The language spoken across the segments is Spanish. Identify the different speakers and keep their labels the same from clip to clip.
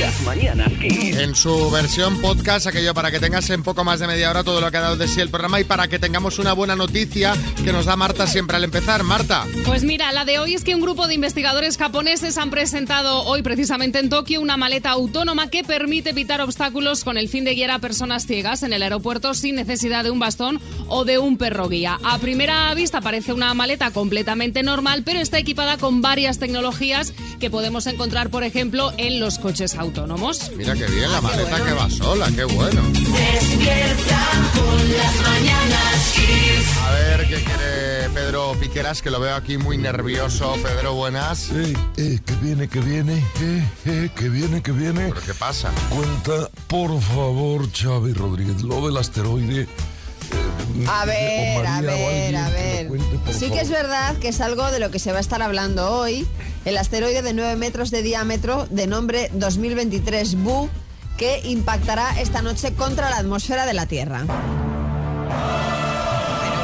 Speaker 1: Las mañanas Kiss.
Speaker 2: En su versión podcast, aquello para que tengas en poco más de media hora todo lo que ha dado de sí el programa y para que tengamos una buena noticia que nos da Marta siempre al empezar. Marta.
Speaker 3: Pues mira, la de hoy es que un grupo de investigadores japoneses han presentado hoy precisamente en Tokio una maleta autónoma que permite evitar obstáculos con el fin de guiar a personas ciegas en el aeropuerto sin necesidad de un bastón o de un perro guía. A primera vista parece una maleta completamente normal, pero está equipada con varias tecnologías que podemos encontrar, por ejemplo, en los coches autónomos.
Speaker 2: Mira qué bien la maleta que va sola, qué bueno.
Speaker 4: Despierta con las mañanas Kiss.
Speaker 2: A ver qué quiere Pedro Piqueras, que lo veo aquí muy nervioso. Pedro, buenas.
Speaker 5: Eh, eh, que viene, que viene, eh, eh, que viene, que viene.
Speaker 2: ¿Pero qué pasa?
Speaker 5: Cuenta, por favor, Xavi Rodríguez, lo del asteroide. eh,
Speaker 6: A ver, a ver, a ver.
Speaker 5: cuente,
Speaker 6: Sí que es verdad que es algo de lo que se va a estar hablando hoy. El asteroide de 9 metros de diámetro, de nombre 2023 BU, que impactará esta noche contra la atmósfera de la Tierra. Bueno,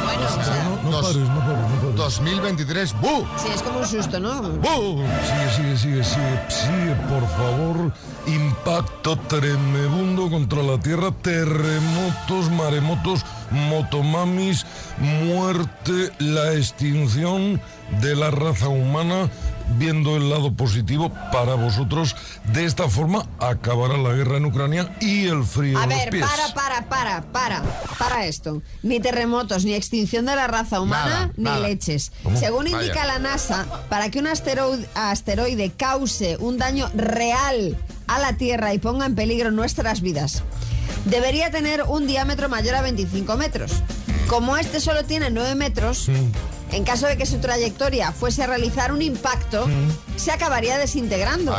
Speaker 6: bueno, o sea,
Speaker 5: No, no pares, no pares, no pares.
Speaker 2: 2023, ¡bu!
Speaker 6: sí, es como un susto, ¿no?
Speaker 2: ¡Bu!
Speaker 5: Sigue, sigue, sigue, sigue, sigue, por favor. Impacto tremebundo contra la Tierra, terremotos, maremotos, motomamis, muerte, la extinción de la raza humana. Viendo el lado positivo para vosotros, de esta forma acabará la guerra en Ucrania y el frío
Speaker 6: A
Speaker 5: en los
Speaker 6: ver,
Speaker 5: pies.
Speaker 6: para, para, para, para, para esto. Ni terremotos, ni extinción de la raza humana,
Speaker 2: Nada,
Speaker 6: ni
Speaker 2: nada.
Speaker 6: leches.
Speaker 5: ¿Cómo?
Speaker 6: Según
Speaker 2: Vaya.
Speaker 6: indica la NASA, para que un asteroide, asteroide cause un daño real a la Tierra y ponga en peligro nuestras vidas, debería tener un diámetro mayor a 25 metros. Como este solo tiene 9 metros, en caso de que su trayectoria fuese a realizar un impacto, se acabaría desintegrando.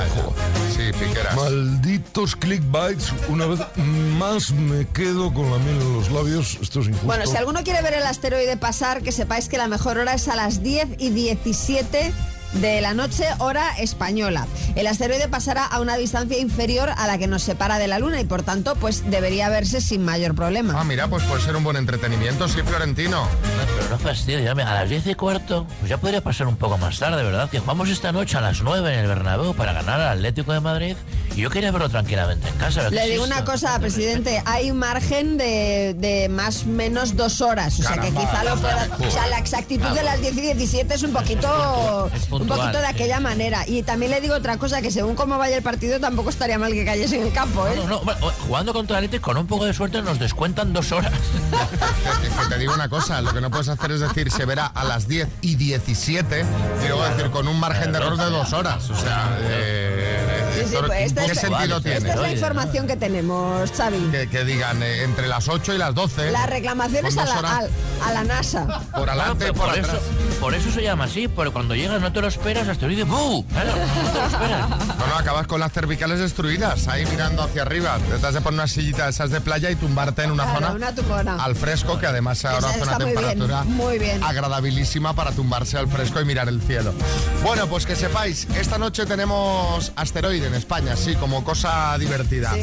Speaker 2: Sí, Piqueras.
Speaker 5: Malditos clickbaits, una vez más me quedo con la miel en los labios. Esto es injusto.
Speaker 6: Bueno, si alguno quiere ver el asteroide pasar, que sepáis que la mejor hora es a las 10 y 17 de la noche, hora española. El asteroide pasará a una distancia inferior a la que nos separa de la Luna y por tanto, pues debería verse sin mayor
Speaker 2: Ah,
Speaker 6: problema.
Speaker 2: mira, pues puede ser un buen entretenimiento, sí, Florentino.
Speaker 7: No, pero no fastidio, ya me- a las 10 y cuarto, pues ya podría pasar un poco más tarde, ¿verdad? Que jugamos esta noche a las 9 en el Bernabéu para ganar al Atlético de Madrid y yo quería verlo tranquilamente en casa. ¿verdad
Speaker 6: Le digo una cosa, presidente, hay margen de, de más o menos dos horas, o sea que quizá lo pueda... O sea, la exactitud de las 10 y 17 es un poquito,
Speaker 7: Es
Speaker 6: un poquito de
Speaker 7: sí.
Speaker 6: aquella manera. Y también le digo otra cosa, que según cómo vaya el partido tampoco estaría mal que cayese en el campo, ¿eh?
Speaker 7: No, no, bueno, jugando contra el Atlético, con un poco de suerte nos descuentan dos horas.
Speaker 2: Que, que te digo una cosa, lo que no puedes hacer es decir se verá a las 10 y 17 y luego decir con un margen de error de dos horas. O sea, eh,
Speaker 6: Sí, pues esta
Speaker 2: ¿qué
Speaker 6: es-
Speaker 2: sentido
Speaker 7: Vale,
Speaker 2: tiene?
Speaker 6: Esta es la información que tenemos, Xavi.
Speaker 2: Que, que digan eh, entre las 8 y las 12.
Speaker 6: La reclamación
Speaker 2: con
Speaker 6: es a la, al- a la NASA.
Speaker 2: por adelante por,
Speaker 7: por,
Speaker 2: atrás.
Speaker 7: eso, por eso se llama así, porque cuando llegas no te lo esperas, asteroide ¡bu! Claro, no te lo esperas.
Speaker 2: No, no, acabas con las cervicales destruidas, ahí mirando hacia arriba. Te has de poner una sillita de esas de playa y tumbarte en una
Speaker 6: Claro,
Speaker 2: zona
Speaker 6: una tumbona.
Speaker 2: al fresco, que además ahora hace una
Speaker 6: está muy bien,
Speaker 2: temperatura
Speaker 6: muy bien.
Speaker 2: agradabilísima para tumbarse al fresco y mirar el cielo. Bueno, pues que sepáis, esta noche tenemos asteroide en España, sí, como cosa divertida.
Speaker 6: Sí.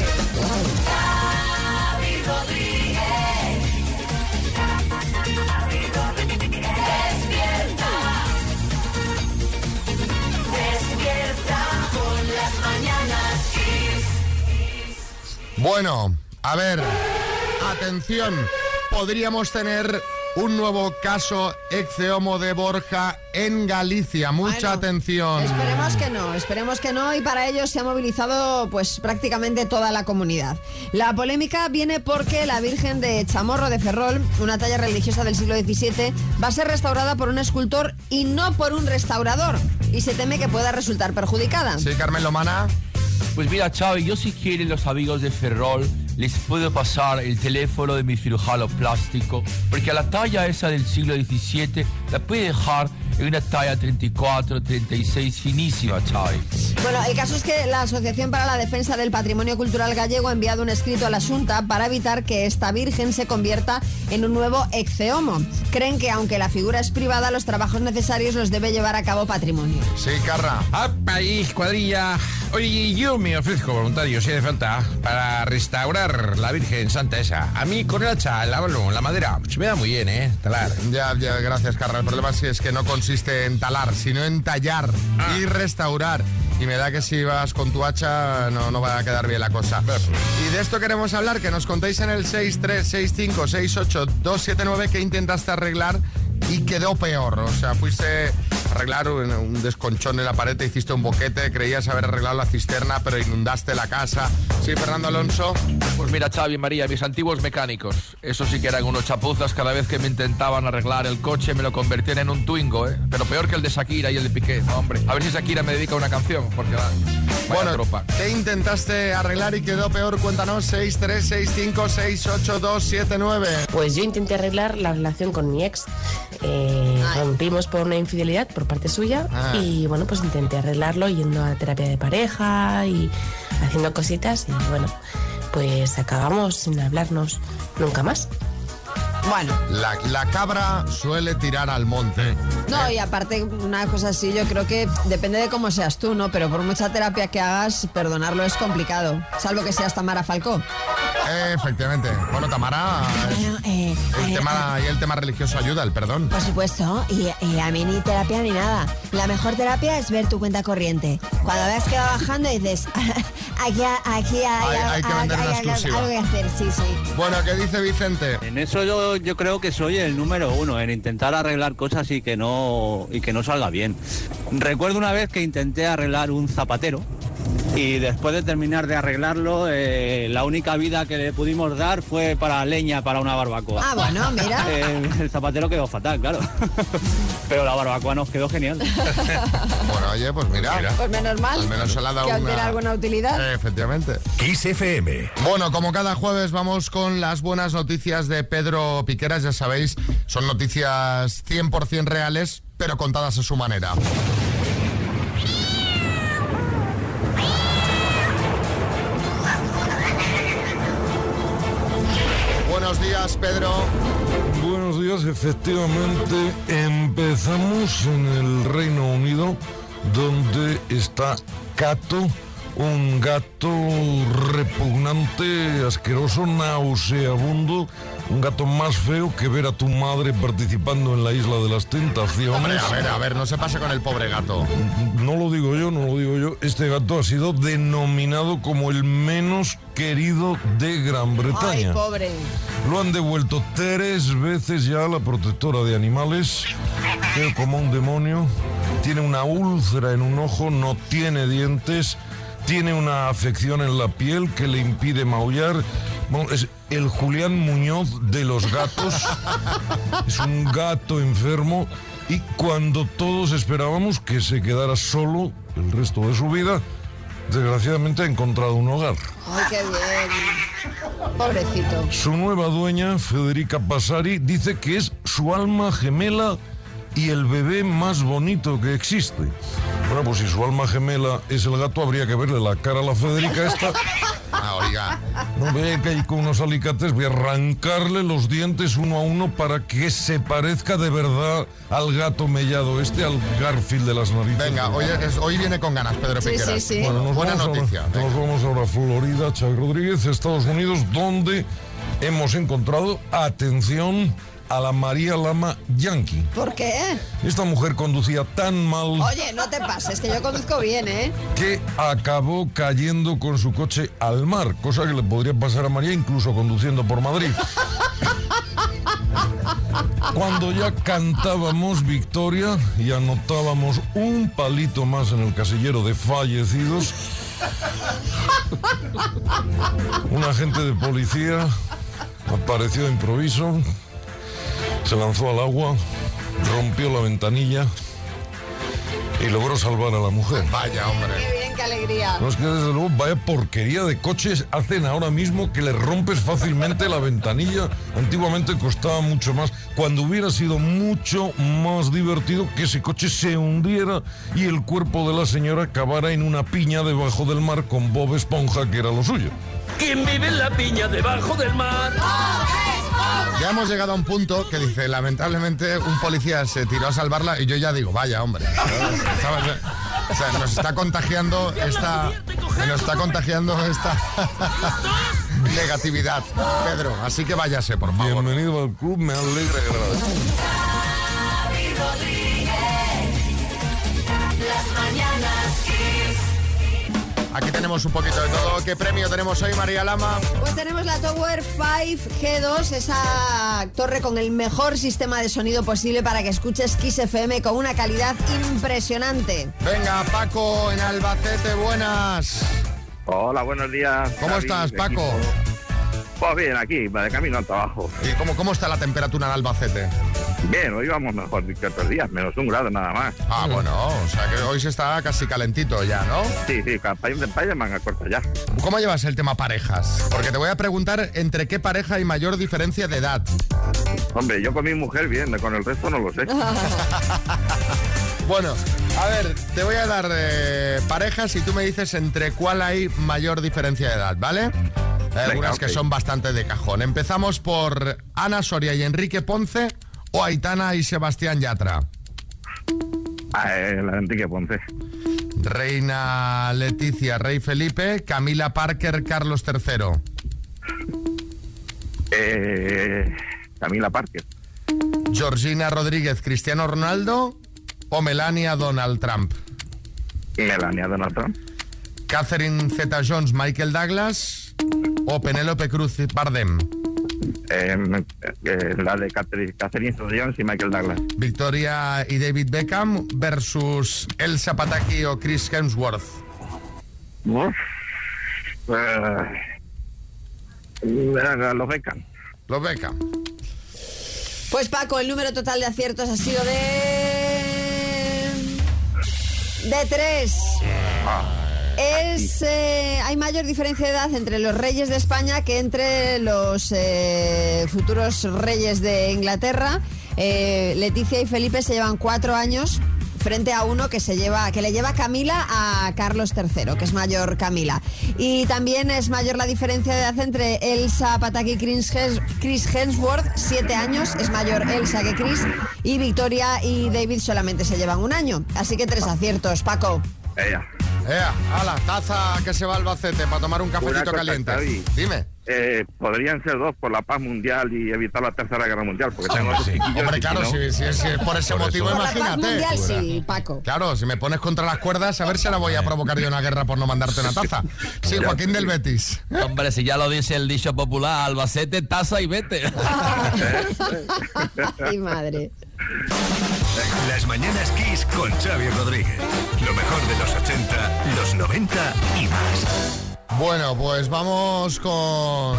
Speaker 2: Bueno, a ver, atención, podríamos tener un nuevo caso exceomo de Borja en Galicia. Mucha
Speaker 6: Bueno,
Speaker 2: atención.
Speaker 6: Esperemos que no, esperemos que no y para ello se ha movilizado pues prácticamente toda la comunidad. La polémica viene porque la Virgen de Chamorro de Ferrol, una talla religiosa del siglo XVII, va a ser restaurada por un escultor y no por un restaurador y se teme que pueda resultar perjudicada.
Speaker 2: Sí, Carmen Lomana.
Speaker 8: Pues mira, Xavi, yo si quieren los amigos de Ferrol, les puedo pasar el teléfono de mi cirujano plástico, porque a la talla esa del siglo XVII la puede dejar en una talla 34, 36 finísima, Xavi.
Speaker 6: Bueno, el caso es que la Asociación para la Defensa del Patrimonio Cultural Gallego ha enviado un escrito a la Junta para evitar que esta virgen se convierta en un nuevo exceomo. Creen que aunque la figura es privada, los trabajos necesarios los debe llevar a cabo patrimonio.
Speaker 2: Sí, Carra.
Speaker 9: ¡Apa, ahí, cuadrilla! Oye, yo me ofrezco voluntario, si hace falta, para restaurar talar la Virgen Santa esa. A mí con el hacha, la, la madera, se me da muy bien, ¿eh? Talar.
Speaker 2: Ya, ya, gracias, Carla. El problema sí es que no consiste en talar, sino en tallar
Speaker 9: Ah.
Speaker 2: y restaurar. Y me da que si vas con tu hacha no, no va a quedar bien la cosa. Y de esto queremos hablar, que nos contéis en el 636568279 que intentaste arreglar y quedó peor. O sea, fuiste arreglar un, un desconchón en la pared, te hiciste un boquete, creías haber arreglado la cisterna, pero inundaste la casa. Sí, Fernando Alonso.
Speaker 8: Pues mira, Xavi y María, mis antiguos mecánicos, eso sí que eran unos chapuzas, cada vez que me intentaban arreglar el coche me lo convertían en un Twingo, ¿eh? Pero peor que el de Shakira y el de Piqué, hombre. A ver si Shakira me dedica una canción, porque va, vaya
Speaker 2: Bueno,
Speaker 8: tropa.
Speaker 2: ¿qué intentaste arreglar y quedó peor? Cuéntanos, 636568279.
Speaker 10: Pues yo intenté arreglar la relación con mi ex. Eh, rompimos por una infidelidad por parte suya
Speaker 2: Ah.
Speaker 10: y bueno, pues intenté arreglarlo yendo a terapia de pareja y haciendo cositas y bueno, pues acabamos sin hablarnos nunca más.
Speaker 6: Bueno,
Speaker 2: La, la cabra suele tirar al monte.
Speaker 6: no, y aparte, una cosa así, yo creo que depende de cómo seas tú, ¿no? Pero por mucha terapia que hagas, perdonarlo es complicado. Salvo que seas Tamara Falcó.
Speaker 2: Eh, efectivamente. Bueno, Tamara,
Speaker 11: Bueno, eh,
Speaker 2: el
Speaker 11: eh,
Speaker 2: tema, y el tema religioso ayuda, el perdón.
Speaker 11: Por supuesto, y, y a mí ni terapia ni nada. La mejor terapia es ver tu cuenta corriente. Cuando veas que va bajando dices, aquí, aquí hay,
Speaker 2: Hay- hay que vender una
Speaker 11: algo,
Speaker 2: exclusiva.
Speaker 11: algo que hacer, sí, sí.
Speaker 2: Bueno, ¿qué dice Vicente?
Speaker 12: En eso yo, yo creo que soy el número uno, en intentar arreglar cosas y que no y que no salga bien. Recuerdo una vez que intenté arreglar un zapatero y después de terminar de arreglarlo, eh, la única vida que le pudimos dar fue para leña para una barbacoa.
Speaker 6: Ah, bueno, mira.
Speaker 12: Eh, el zapatero quedó fatal, claro. Pero la barbacoa nos quedó genial.
Speaker 2: Bueno, oye, pues mira.
Speaker 6: Pues menos mal.
Speaker 2: Al menos se le ha dado
Speaker 6: que
Speaker 2: una-
Speaker 6: alguna utilidad.
Speaker 2: Eh, efectivamente.
Speaker 1: Kiss FM.
Speaker 2: Bueno, como cada jueves vamos con las buenas noticias de Pedro Piqueras, ya sabéis, son noticias 100% reales, pero contadas a su manera. Buenos días, Pedro.
Speaker 5: Buenos días, efectivamente empezamos en el Reino Unido, donde está Cato, un gato repugnante, asqueroso, nauseabundo, un gato más feo que ver a tu madre participando en la Isla de las Tentaciones.
Speaker 2: Hombre, a ver, a ver, no se pase con el pobre gato.
Speaker 5: No lo digo yo, no lo digo yo. Este gato ha sido denominado como el menos querido de Gran
Speaker 6: Ay,
Speaker 5: Bretaña.
Speaker 6: pobre.
Speaker 5: Lo han devuelto tres veces ya a la protectora de animales. Feo como un demonio. Tiene una úlcera en un ojo, no tiene dientes. Tiene una afección en la piel que le impide maullar. Bueno, es el Julián Muñoz de los gatos. Es un gato enfermo. Y cuando todos esperábamos que se quedara solo el resto de su vida, desgraciadamente ha encontrado un hogar.
Speaker 6: Ay, qué bien. Pobrecito.
Speaker 5: Su nueva dueña, Federica Passari, dice que es su alma gemela y el bebé más bonito que existe. Bueno, pues si su alma gemela es el gato, habría que verle la cara a la Federica esta.
Speaker 2: Ah, oiga.
Speaker 5: No ve que hay con unos alicates, voy a arrancarle los dientes uno a uno para que se parezca de verdad al gato mellado este, al Garfield de las narices.
Speaker 2: Venga, hoy, es- hoy viene con ganas, Pedro
Speaker 6: Sí,
Speaker 2: Piqueras.
Speaker 6: sí, sí.
Speaker 5: Bueno, nos
Speaker 2: Buena
Speaker 5: vamos
Speaker 2: noticia.
Speaker 5: Ahora, nos vamos ahora a Florida, Xavi Rodríguez, Estados Unidos, donde hemos encontrado, atención, a la María Lama Yankee.
Speaker 6: ¿Por qué?
Speaker 5: Esta mujer conducía tan mal
Speaker 6: Oye, no te pases, que yo conduzco bien, ¿eh?
Speaker 5: que acabó cayendo con su coche al mar, cosa que le podría pasar a María incluso conduciendo por Madrid. Cuando ya cantábamos victoria y anotábamos un palito más en el casillero de fallecidos, un agente de policía apareció de improviso, se lanzó al agua, rompió la ventanilla y logró salvar a la mujer.
Speaker 2: Vaya, hombre.
Speaker 6: Qué bien, qué alegría.
Speaker 5: No es que desde luego vaya porquería de coches hacen ahora mismo que le rompes fácilmente la ventanilla. Antiguamente costaba mucho más. Cuando hubiera sido mucho más divertido que ese coche se hundiera y el cuerpo de la señora acabara en una piña debajo del mar con Bob Esponja, que era lo suyo.
Speaker 1: ¿Quién vive en la piña debajo del mar?
Speaker 2: Ya hemos llegado a un punto que dice, lamentablemente, un policía se tiró a salvarla y yo ya digo, vaya, hombre. ¿Sabes? O sea, nos está contagiando esta. Nos está contagiando esta negatividad, Pedro. Así que váyase, por favor.
Speaker 5: Bienvenido al club, me alegra que
Speaker 2: Aquí tenemos un poquito de todo. ¿Qué premio tenemos hoy, María Lama?
Speaker 6: Pues tenemos la Tower 5 G2, esa torre con el mejor sistema de sonido posible para que escuches Kiss FM con una calidad impresionante.
Speaker 2: Venga, Paco, en Albacete, buenas.
Speaker 13: Hola, buenos días.
Speaker 2: ¿Cómo estás,
Speaker 13: equipo.
Speaker 2: Paco?
Speaker 13: Pues bien, aquí, de camino al trabajo.
Speaker 2: ¿Y cómo, cómo está la temperatura en Albacete?
Speaker 13: Bien, hoy vamos mejor que otros días, menos un grado nada más.
Speaker 2: Ah, bueno, o sea que hoy se está casi calentito ya, ¿no?
Speaker 13: Sí, sí, país de manga corta ya.
Speaker 2: ¿Cómo llevas el tema parejas? Porque te voy a preguntar entre qué pareja hay mayor diferencia de edad.
Speaker 13: Hombre, yo con mi mujer bien, con el resto no lo sé.
Speaker 2: Bueno, a ver, te voy a dar eh, parejas y tú me dices entre cuál hay mayor diferencia de edad, ¿vale? Hay algunas que son bastante de cajón. Empezamos por Ana Soria y Enrique Ponce o Aitana y Sebastián Yatra.
Speaker 13: Ah, eh, la de Enrique Ponce.
Speaker 2: Reina Leticia, Rey Felipe, Camila Parker, Carlos III.
Speaker 13: Eh, Camila Parker.
Speaker 2: Georgina Rodríguez, Cristiano Ronaldo o Melania Donald Trump.
Speaker 13: Melania Donald Trump.
Speaker 2: Catherine Zeta-Jones, Michael Douglas o Penélope Cruz Bardem.
Speaker 13: Eh, eh, la de Catherine, Catherine Jones y Michael Douglas.
Speaker 2: Victoria y David Beckham versus Elsa Pataki o Chris Hemsworth.
Speaker 13: Uf. Eh, eh, los Beckham.
Speaker 2: Los Beckham.
Speaker 6: Pues Paco, el número total de aciertos ha sido de... De tres. Es, eh, hay mayor diferencia de edad entre los reyes de España que entre los eh, futuros reyes de Inglaterra. Eh, Leticia y Felipe se llevan cuatro años frente a uno que se lleva que le lleva Camila a Carlos III, que es mayor Camila. Y también es mayor la diferencia de edad entre Elsa Pataki y Chris Hemsworth, siete años, es mayor Elsa que Chris, y Victoria y David solamente se llevan un año. Así que tres aciertos, Paco.
Speaker 13: Ella.
Speaker 2: Ea, ala, taza que se va al Albacete para tomar un cafecito
Speaker 13: cosa,
Speaker 2: caliente.
Speaker 13: Xavi.
Speaker 2: Dime.
Speaker 13: Eh, podrían ser dos por la paz mundial y evitar la tercera guerra mundial, porque tengo dos chiquillos
Speaker 2: Hombre, claro,
Speaker 13: si no-
Speaker 2: si, si- si es por ese motivo,
Speaker 6: Por la paz
Speaker 2: imagínate.
Speaker 6: mundial, sí, Paco.
Speaker 2: Claro, si me pones contra las cuerdas, a ver si ahora voy a provocar yo una guerra por no mandarte una taza. Sí, Joaquín del Betis.
Speaker 14: Hombre, si ya lo dice el dicho popular, Albacete, taza y vete.
Speaker 6: Ay, madre.
Speaker 1: Las mañanas Kiss con Xavi Rodríguez. Lo mejor de los 80, los 90 y más.
Speaker 2: Bueno, pues vamos con...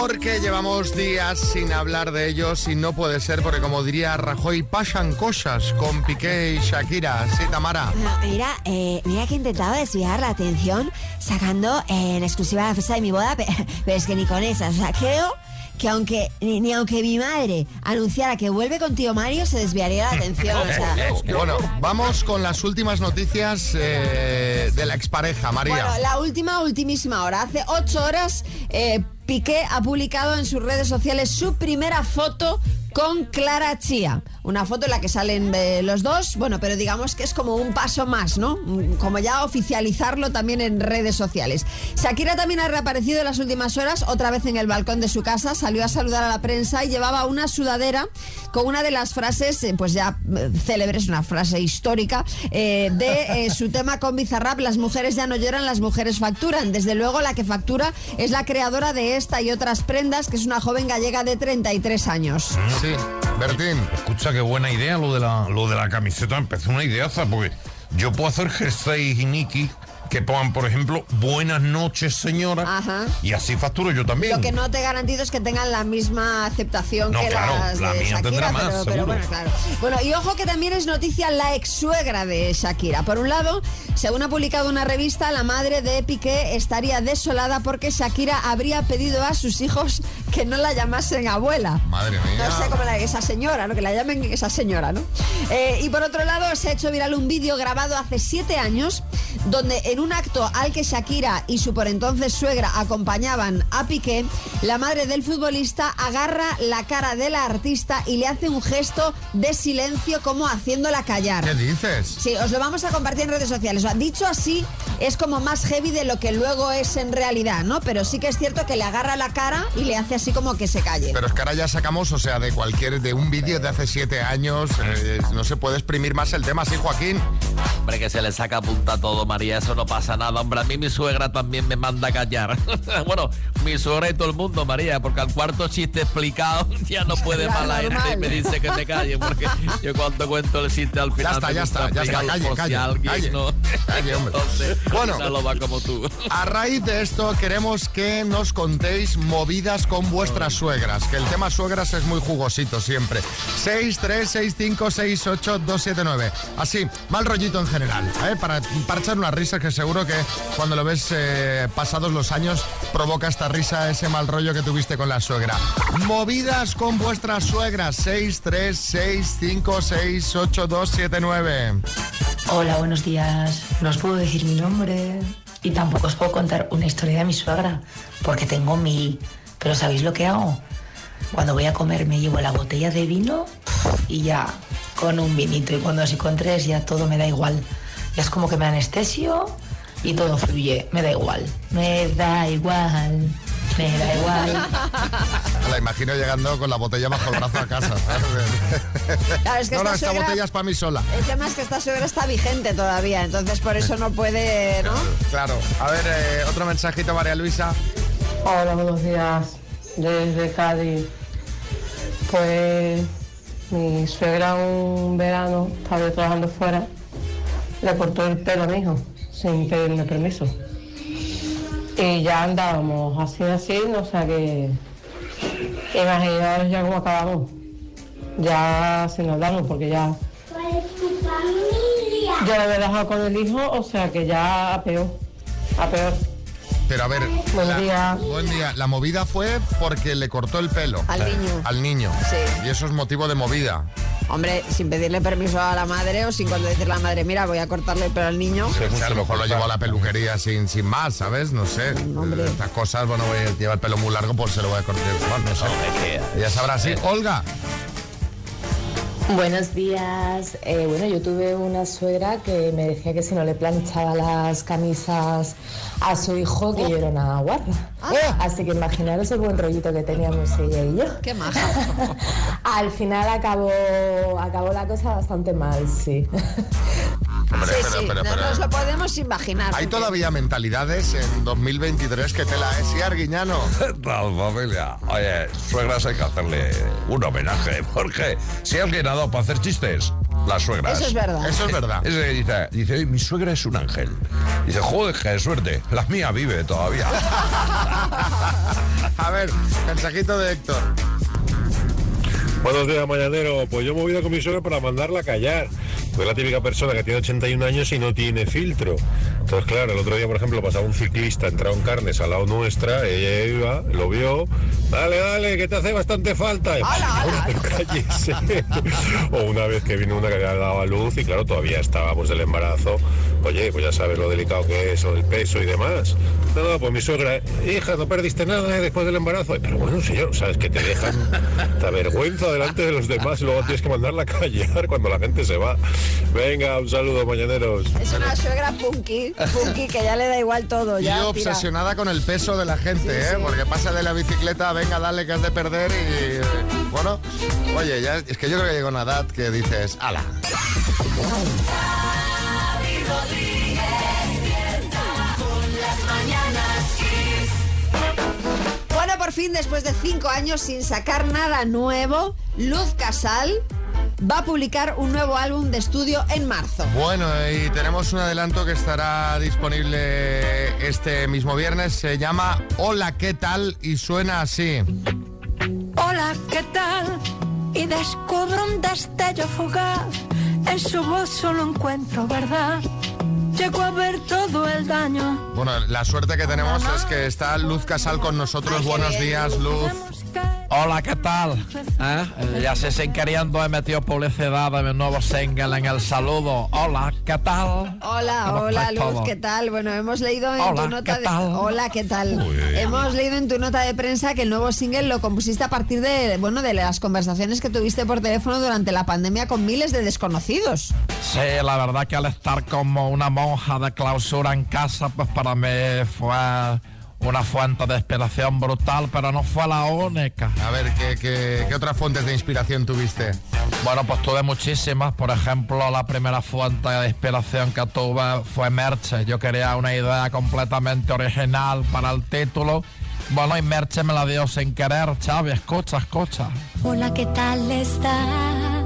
Speaker 2: Porque llevamos días sin hablar de ellos y no puede ser porque como diría Rajoy, pasan cosas con Piqué y Shakira. Sí, Tamara.
Speaker 11: Mira, eh, mira que he intentado desviar la atención sacando eh, en exclusiva la fecha de mi boda, pe- pero, es que ni con esa. O sea, creo que aunque ni, ni aunque mi madre anunciara que vuelve con tío Mario, se desviaría la atención. O sea,
Speaker 2: Bueno, vamos con las últimas noticias eh, de la expareja, María.
Speaker 6: Bueno, la última, ultimísima hora. Hace ocho horas, eh, Piqué ha publicado en sus redes sociales su primera foto con Clara Chía. Una foto en la que salen de los dos, bueno, pero digamos que es como un paso más, ¿no? Mm, Como ya oficializarlo también en redes sociales. Shakira también ha reaparecido en las últimas horas, otra vez en el balcón de su casa, salió a saludar a la prensa y llevaba una sudadera con una de las frases, eh, pues ya eh, célebres, una frase histórica, eh, de eh, su tema con Bizarrap, las mujeres ya no lloran, las mujeres facturan. Desde luego la que factura es la creadora de esta y otras prendas, que es una joven gallega de 33 años.
Speaker 2: Sí, Bertín.
Speaker 5: Escucha qué buena idea lo de la, lo de la camiseta. Empezó una ideaza porque yo puedo hacer jerseys y Nike que pongan, por ejemplo, buenas noches, señora.
Speaker 6: Ajá.
Speaker 5: Y así facturo yo también.
Speaker 6: Lo que no te garantizo es que tengan la misma aceptación
Speaker 5: No,
Speaker 6: que
Speaker 5: claro,
Speaker 6: las
Speaker 5: la
Speaker 6: de
Speaker 5: mía
Speaker 6: Shakira,
Speaker 5: tendrá más,
Speaker 6: pero, bueno, claro. Bueno, y ojo que también es noticia la ex suegra de Shakira. Por un lado, según ha publicado una revista, la madre de Piqué estaría desolada porque Shakira habría pedido a sus hijos que no la llamasen abuela.
Speaker 2: Madre mía.
Speaker 6: No sé cómo la esa señora, ¿no? Que la llamen esa señora, ¿no? Eh, y por otro lado, se ha hecho viral un vídeo grabado hace siete años donde en un acto al que Shakira y su por entonces suegra acompañaban a Piqué, la madre del futbolista agarra la cara de la artista y le hace un gesto de silencio como haciéndola callar.
Speaker 2: ¿Qué dices?
Speaker 6: Sí, os lo vamos a compartir en redes sociales. O sea, dicho así, es como más heavy de lo que luego es en realidad, ¿no? Pero sí que es cierto que le agarra la cara y le hace así como que se calle.
Speaker 2: Pero es que ahora ya sacamos, o sea, de cualquier, de un vídeo de hace siete años, eh, no se puede exprimir más el tema, ¿sí, Joaquín?
Speaker 14: Hombre, que se le saca punta todo, María, eso no pasa nada. Hombre, a mí mi suegra también me manda a callar. bueno, mi suegra y todo el mundo, María, porque al cuarto chiste explicado ya no puede
Speaker 6: Claro,
Speaker 14: mal aire
Speaker 6: normal.
Speaker 14: y me dice que me calle, porque yo cuando cuento el chiste al final...
Speaker 2: está,
Speaker 14: me
Speaker 2: ya está, ya está, calle,
Speaker 14: por si
Speaker 2: calle,
Speaker 14: alguien
Speaker 2: calle.
Speaker 14: no...
Speaker 2: Calle.
Speaker 14: Entonces,
Speaker 2: Bueno.
Speaker 14: no lo va como tú.
Speaker 2: A raíz de esto queremos que nos contéis movidas con vuestras suegras, que el tema suegras es muy jugosito siempre. 6, 3, 6, 5, 6, 8, 2, 7, 9. Así, mal rollito en general, ¿eh? para, para echar una risa que seguro que cuando lo ves eh, pasados los años provoca esta risa, ese mal rollo que tuviste con la suegra. Movidas con vuestras suegras. 6, 3, 6, 5, 6, 8, 2, 7, 9.
Speaker 15: Hola, buenos días. No os puedo decir mi nombre y tampoco os puedo contar una historia de mi suegra, porque tengo mil. Pero ¿sabéis lo que hago? Cuando voy a comer me llevo la botella de vino y ya con un vinito. Y cuando así con tres ya todo me da igual. Ya es como que me anestesio y todo fluye. Me da igual. Me da igual. Me da igual.
Speaker 2: La imagino llegando con la botella bajo el brazo a casa.
Speaker 6: Claro, es que
Speaker 2: no, no,
Speaker 6: esta suegra-
Speaker 2: botella es para mí sola.
Speaker 6: El tema es que esta suegra está vigente todavía, entonces por eso no puede, ¿no?
Speaker 2: Claro. A ver, eh, otro mensajito, María Luisa.
Speaker 16: Hola, buenos días. Desde Cádiz. Pues mi suegra un verano, estaba yo trabajando fuera, le cortó el pelo a mi hijo sin pedirme permiso. Y ya andábamos así así, o sea que imaginaos ya cómo acabamos. Ya sin hablarnos, porque ya yo lo había dejado con el hijo, o sea que ya a peor, a peor.
Speaker 2: Pero a ver,
Speaker 16: Buen
Speaker 2: la,
Speaker 16: día.
Speaker 2: buen día. La movida fue porque le cortó el pelo.
Speaker 6: Al niño.
Speaker 2: Al niño.
Speaker 6: Sí.
Speaker 2: Y eso es motivo de movida.
Speaker 6: Hombre, sin pedirle permiso a la madre o sin cuando decirle a la madre, mira, voy a cortarle el pelo al niño.
Speaker 2: Sea, a lo mejor lo llevó a la peluquería sin, sin más, ¿sabes? No sé. Estas cosas, bueno, voy a llevar el pelo muy largo, pues se lo voy a cortar. Bueno, no sé. Ella sabrá, sí. Olga.
Speaker 10: Buenos días. Eh, bueno, yo tuve una suegra que me decía que si no le planchaba las camisas a su hijo, que yo era una guarra. Así que imaginaros el buen rollito que teníamos ella y yo.
Speaker 6: Qué maja.
Speaker 10: Al final acabó, acabó la cosa bastante mal, sí.
Speaker 2: Hombre,
Speaker 6: sí,
Speaker 2: pero,
Speaker 6: sí,
Speaker 2: pero,
Speaker 6: no
Speaker 2: pero-
Speaker 6: nos lo podemos imaginar.
Speaker 2: Hay
Speaker 6: porque-
Speaker 2: todavía mentalidades en 2023 que te la es, ¿sí, Arguiñano?
Speaker 9: Tal familia. Oye, suegras hay que hacerle un homenaje, porque si alguien ha dado para hacer chistes, las suegras.
Speaker 6: Eso es verdad.
Speaker 2: Eso es verdad.
Speaker 9: Ese dice, dice, "Oye, mi suegra es un ángel. Dice, joder, qué suerte. La mía vive todavía.
Speaker 2: A ver, mensajito de Héctor.
Speaker 17: Buenos días, mañanero. Pues yo me he movido con mi suegra para mandarla a callar. Soy la típica persona que tiene 81 años y no tiene filtro. Entonces, claro, el otro día, por ejemplo, pasaba un ciclista, entraba en carnes al lado nuestra, ella iba, lo vio, dale, dale, que te hace bastante falta. Y, cállese. o una vez que vino una que había dado a luz y, claro, todavía estábamos del embarazo. Oye, pues ya sabes lo delicado que es, o el peso y demás. No, no, pues mi suegra, hija, no perdiste nada eh, después del embarazo. Pero bueno, señor, sabes que te dejan, te vergüenza delante de los demás y luego tienes que mandarla a callar cuando la gente se va. Venga, un saludo, mañaneros.
Speaker 6: Es una suegra punky, punky, que ya le da igual todo.
Speaker 2: Y
Speaker 6: Ya, tira.
Speaker 2: obsesionada con el peso de la gente, ¿eh? Porque pasa de la bicicleta, venga, dale que has de perder y... Bueno, oye, ya, es que yo creo que llega una edad que dices, ala.
Speaker 6: Bueno, por fin, después de cinco años sin sacar nada nuevo, Luz Casal va a publicar un nuevo álbum de estudio en marzo.
Speaker 2: Bueno, y tenemos un adelanto que estará disponible este mismo viernes. Se llama Hola, ¿qué tal? Y suena así.
Speaker 18: Hola, ¿qué tal? Y descubro un destello fugaz. En su voz solo encuentro verdad. Llego a ver todo el daño
Speaker 2: Bueno, la suerte que tenemos es que está Luz Casal con nosotros. Buenos días, Luz.
Speaker 14: Hola, ¿qué tal? ¿Eh? Eh, Ya sé sin queriendo he metido publicidad de mi nuevo single en el saludo. Hola, ¿qué tal?
Speaker 6: Hola,
Speaker 14: ¿Cómo
Speaker 6: hola Luz? ¿qué tal? Bueno, hemos leído en
Speaker 14: Hola,
Speaker 6: tu nota
Speaker 14: ¿qué
Speaker 6: de
Speaker 14: tal?
Speaker 6: Hola, ¿qué tal? Hemos leído en tu nota de prensa que el nuevo single lo compusiste a partir de, bueno, de las conversaciones que tuviste por teléfono durante la pandemia con miles de desconocidos.
Speaker 14: Sí, la verdad que al estar como una monja de clausura en casa, pues para mí fue una fuente de inspiración brutal, pero no fue la única.
Speaker 2: A ver, ¿qué, qué, qué otras fuentes de inspiración tuviste?
Speaker 14: Bueno, pues tuve muchísimas. Por ejemplo, la primera fuente de inspiración que tuve fue Merche. Yo quería una idea completamente original para el título. Bueno, y Merche me la dio sin querer, Xavi. Escucha, escucha.
Speaker 18: Hola, ¿qué tal estás?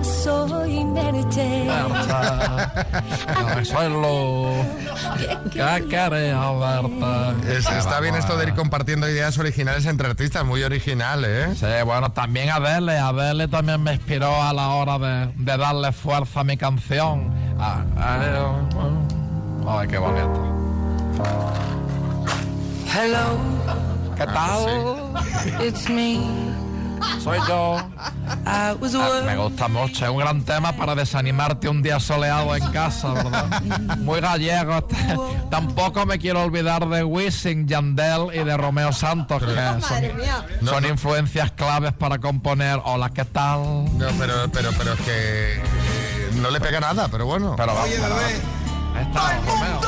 Speaker 18: Soy
Speaker 14: Luz. ¿Qué quería verte?
Speaker 2: Es- está bien esto de ir compartiendo ideas originales entre artistas, muy original, ¿eh?
Speaker 14: Sí, bueno, también Adele. Adele también me inspiró a la hora de, de darle fuerza a mi canción. Ah, ah, Ay, qué bonito.
Speaker 18: Hello,
Speaker 14: ¿Qué tal?
Speaker 18: it's me.
Speaker 14: Soy yo.
Speaker 18: Was
Speaker 14: Ah, me gusta mucho, es un gran tema para desanimarte un día soleado en casa, ¿verdad? Muy gallego. Tampoco me quiero olvidar de Wisin, Yandel y de Romeo Santos, que son, son influencias claves para componer Hola, ¿qué tal?
Speaker 2: No, pero, pero, pero es que no le pega nada, pero bueno.
Speaker 14: Pero vamos, pero vamos. Romeo.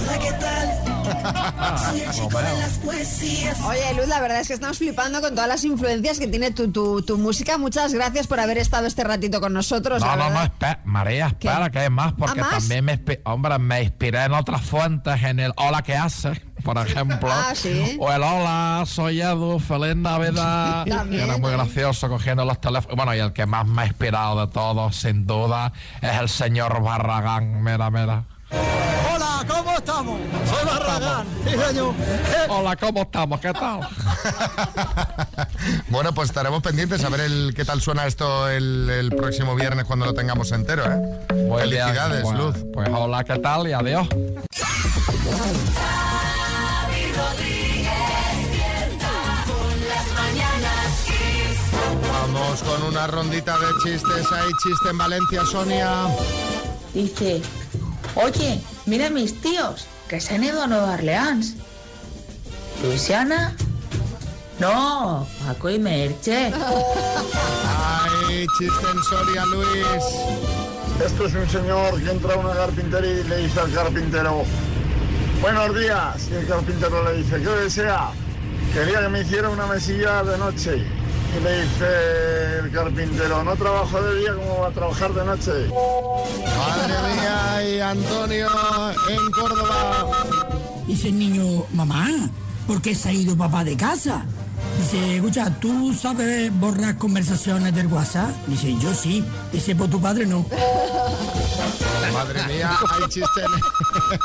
Speaker 4: Hola, ¿qué tal? Soy el chico de las poesías.
Speaker 6: Oye, Luz, la verdad es que estamos flipando con todas las influencias que tiene tu, tu, tu música. Muchas gracias por haber estado este ratito con nosotros.
Speaker 14: No,
Speaker 6: la
Speaker 14: no, no, espera, María, espera, que hay más, porque
Speaker 6: ¿Ah, más?
Speaker 14: también me, hombre, me inspiré en otras fuentes, en el Hola, ¿qué haces? Por ejemplo.
Speaker 6: Ah, ¿sí?
Speaker 14: O el Hola, soy Edu, feliz Navidad.
Speaker 6: También.
Speaker 14: Era muy gracioso cogiendo los teléfonos. Bueno, y el que más me ha inspirado de todos, sin duda, es el señor Barragán. Mira, mira.
Speaker 19: Hola, ¿cómo estamos? Soy Barragán. Sí, señor.
Speaker 14: Hola, ¿cómo estamos? ¿Qué tal?
Speaker 2: Bueno, pues estaremos pendientes a ver el, qué tal suena esto el, el próximo viernes cuando lo tengamos entero, ¿eh?
Speaker 14: Muy bien,
Speaker 2: Felicidades,
Speaker 14: pues-
Speaker 2: Luz.
Speaker 14: Pues hola, ¿qué tal? Y adiós.
Speaker 2: Vamos con una rondita de chistes. Hay chiste en Valencia, Sonia.
Speaker 20: Dice, oye, mira mis tíos, que se han ido a Nueva Orleans. Luisiana. No, Paco y Merche.
Speaker 2: Hay chiste en Soria, Luis.
Speaker 21: Esto es un señor que entra a una carpintería y le dice al carpintero, buenos días. Y el carpintero le dice, ¿qué desea? Quería que me hiciera una mesilla de noche. Y le dice el carpintero, no trabajo de día, ¿cómo va a trabajar de noche?
Speaker 2: Madre mía, y Antonio en Córdoba.
Speaker 22: Dice el niño, mamá, ¿por qué se ha ido papá de casa? Dice, escucha, ¿tú sabes borrar conversaciones del WhatsApp? Dice, yo sí. Dice, pues tu padre no.
Speaker 2: Madre mía, hay chiste en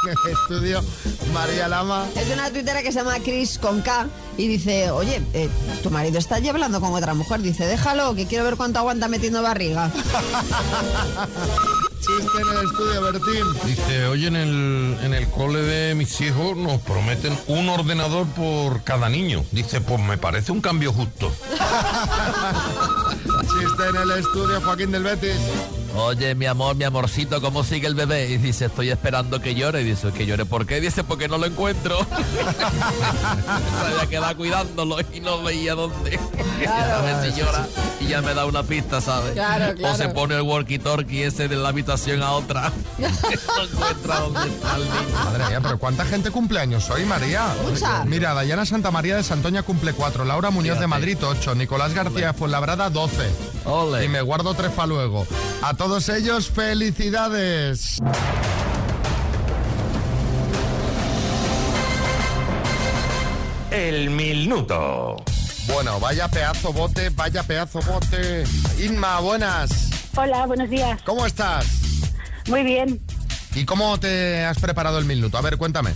Speaker 2: en el estudio. María Lama.
Speaker 6: Es de una tuitera que se llama Chris con K y dice, oye, eh, tu marido está allí hablando con otra mujer. Dice, déjalo, que quiero ver cuánto aguanta metiendo barriga.
Speaker 2: Chiste en el estudio, Bertín.
Speaker 5: Dice, oye, en el, en el cole de mis hijos nos prometen un ordenador por cada niño. Dice, pues me parece un cambio justo.
Speaker 2: Chiste en el estudio, Joaquín del Betis.
Speaker 14: Oye, mi amor, mi amorcito, ¿cómo sigue el bebé? Y dice, estoy esperando que llore. Y dice, ¿que llore por qué? Dice, porque no lo encuentro. Se había quedado cuidándolo y no veía dónde.
Speaker 4: Claro.
Speaker 14: A ver si llora y ya me da una pista, ¿sabes?
Speaker 4: Claro, claro.
Speaker 14: O se pone el walkie-talkie ese de la habitación a otra. no encuentra dónde está el niño.
Speaker 2: Madre mía, pero ¿cuánta gente cumple años hoy, María?
Speaker 14: Mucha.
Speaker 2: Mira, Dayana Santa María de Santoña cumple 4, Laura Muñoz de Madrid 8, Nicolás García de Fuenlabrada 12. Y me guardo tres para luego. A todos ellos, felicidades.
Speaker 1: El minuto.
Speaker 2: Bueno, vaya pedazo bote, vaya pedazo bote. Inma, buenas.
Speaker 23: Hola, buenos días.
Speaker 2: ¿Cómo estás?
Speaker 23: Muy bien.
Speaker 2: ¿Y cómo te has preparado el minuto? A ver, cuéntame.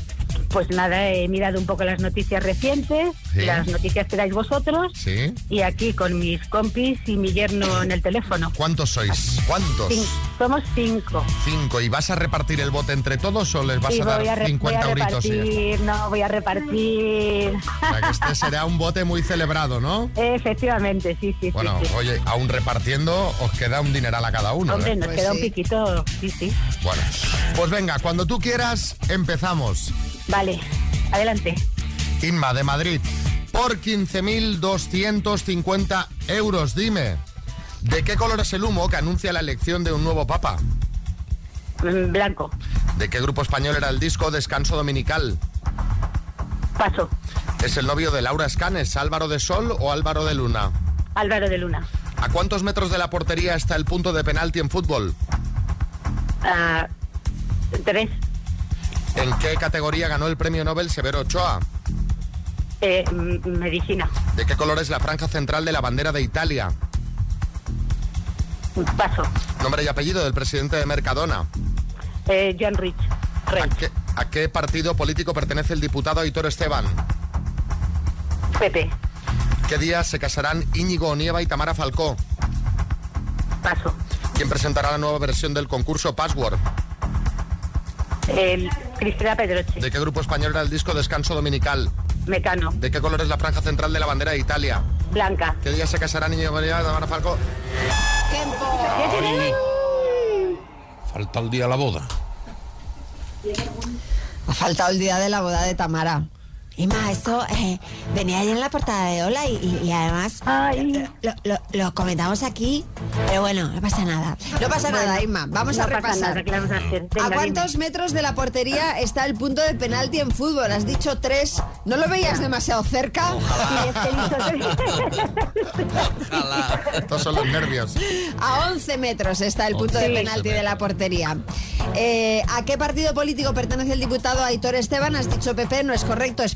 Speaker 24: Pues nada, he mirado un poco las noticias recientes,
Speaker 2: Sí.
Speaker 24: las noticias que dais vosotros,
Speaker 2: Sí.
Speaker 24: y aquí con mis compis y mi yerno en el teléfono.
Speaker 2: ¿Cuántos sois? ¿Cuántos?
Speaker 24: Cin- somos cinco.
Speaker 2: Cinco. ¿Y vas a repartir el bote entre todos o les vas a dar
Speaker 24: voy a, voy
Speaker 2: 50
Speaker 24: a
Speaker 2: euritos?
Speaker 24: repartir, no, voy a repartir.
Speaker 2: O sea, que este será un bote muy celebrado, ¿no?
Speaker 24: Efectivamente, sí, sí,
Speaker 2: Bueno,
Speaker 24: sí. sí.
Speaker 2: oye, aún repartiendo os queda un dineral a cada uno.
Speaker 24: Hombre,
Speaker 2: ¿eh?
Speaker 24: nos queda un piquito, sí, sí.
Speaker 2: Bueno, pues venga, cuando tú quieras, empezamos.
Speaker 24: Vale, adelante.
Speaker 2: Inma, de Madrid, por 15.250 euros, dime, ¿de qué color es el humo que anuncia la elección de un nuevo papa?
Speaker 24: Mm, Blanco,
Speaker 2: ¿De qué grupo español era el disco Descanso Dominical?
Speaker 24: paso.
Speaker 2: ¿Es el novio de Laura Escanes, Álvaro de Sol o Álvaro de Luna?
Speaker 24: Álvaro de Luna.
Speaker 2: ¿A cuántos metros de la portería está el punto de penalti en fútbol?
Speaker 24: Ah, tres.
Speaker 2: ¿En qué categoría ganó el premio Nobel Severo Ochoa?
Speaker 24: Eh, medicina.
Speaker 2: ¿De qué color es la franja central de la bandera de Italia?
Speaker 24: Paso.
Speaker 2: Nombre y apellido del presidente de Mercadona.
Speaker 24: Eh, John Rich.
Speaker 2: ¿A qué, a qué partido político pertenece el diputado Aitor Esteban?
Speaker 24: Pepe.
Speaker 2: ¿Qué día se casarán Íñigo Onieva y Tamara Falcó?
Speaker 24: Paso.
Speaker 2: ¿Quién presentará la nueva versión del concurso Password?
Speaker 24: El Cristina Pedroche.
Speaker 2: ¿De qué grupo español era el disco Descanso Dominical?
Speaker 24: Mecano.
Speaker 2: ¿De qué color es la franja central de la bandera de Italia?
Speaker 24: Blanca.
Speaker 2: ¿Qué día se casarán Íñigo Onieva y Tamara Falcó?
Speaker 9: Falta el día de la boda.
Speaker 6: Ha faltado el día de la boda de Tamara.
Speaker 11: Ima, eso eh, venía ayer en la portada de Hola y, y- y además lo, lo- lo comentamos aquí, pero bueno, no pasa nada.
Speaker 6: No pasa nada, Inma. Vamos a
Speaker 24: No
Speaker 6: repasar.
Speaker 24: nada, ¿qué le vamos a hacer? Venga,
Speaker 6: ¿A cuántos metros de la portería está el punto de penalti en fútbol? Has dicho tres. ¿No lo veías demasiado cerca?
Speaker 2: Estos son los nervios.
Speaker 6: A 11 metros está el punto de penalti de la portería. Eh, ¿A qué partido político pertenece el diputado Aitor Esteban? Has dicho PP, no es correcto, es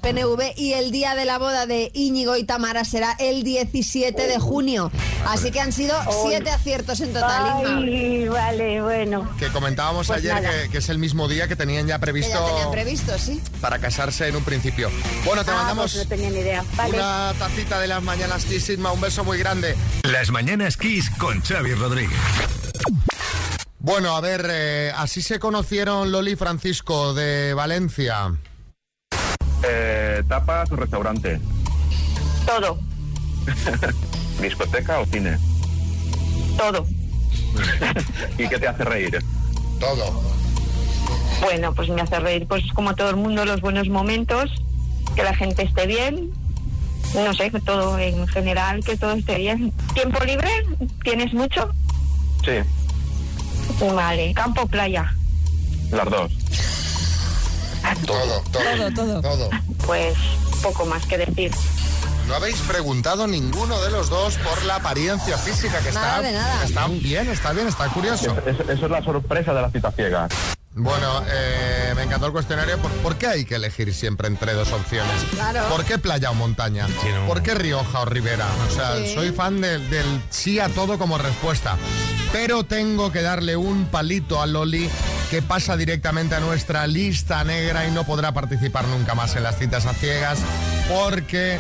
Speaker 6: Y el día de la boda de Íñigo y Tamara será el 17 de junio. Así que han sido siete aciertos en total.
Speaker 24: Ay, vale, bueno.
Speaker 2: Que comentábamos
Speaker 24: Pues
Speaker 2: ayer que, que es el mismo día que tenían ya
Speaker 6: Que
Speaker 2: previsto
Speaker 6: ya tenían previsto, sí.
Speaker 2: para casarse en un principio. Bueno, te
Speaker 24: Ah,
Speaker 2: mandamos
Speaker 24: pues no tenía ni idea. Vale.
Speaker 2: una tacita de las mañanas Kiss, Inma, un beso muy grande.
Speaker 1: Las mañanas Kiss con Xavi Rodríguez.
Speaker 2: Bueno, a ver, eh, así se conocieron Loli y Francisco de Valencia.
Speaker 13: Eh, ¿Tapas o restaurante?
Speaker 24: Todo,
Speaker 13: ¿Discoteca o cine?
Speaker 24: todo.
Speaker 13: ¿Y qué te hace reír?
Speaker 2: Todo.
Speaker 24: Bueno, pues me hace reír, pues como todo el mundo, los buenos momentos, que la gente esté bien, no sé, que todo en general, que todo esté bien. ¿Tiempo libre? ¿Tienes mucho?
Speaker 13: Sí,
Speaker 24: Vale. ¿Campo o playa?
Speaker 13: las dos.
Speaker 2: Todo, todo,
Speaker 6: todo,
Speaker 2: todo.
Speaker 24: Pues poco más que decir.
Speaker 2: No habéis preguntado ninguno de los dos por la apariencia física que
Speaker 6: Nada
Speaker 2: está,
Speaker 6: de nada.
Speaker 2: está bien, está bien, está curioso.
Speaker 13: Eso, eso es la sorpresa de la cita ciega.
Speaker 2: Bueno, eh, me encantó el cuestionario. ¿Por, por qué hay que elegir siempre entre dos opciones?
Speaker 6: Claro.
Speaker 2: ¿Por qué playa o montaña? ¿Por qué Rioja o Rivera? O sea,
Speaker 6: Sí.
Speaker 2: soy fan del, del sí a todo como respuesta. Pero tengo que darle un palito a Loli que pasa directamente a nuestra lista negra y no podrá participar nunca más en las citas a ciegas porque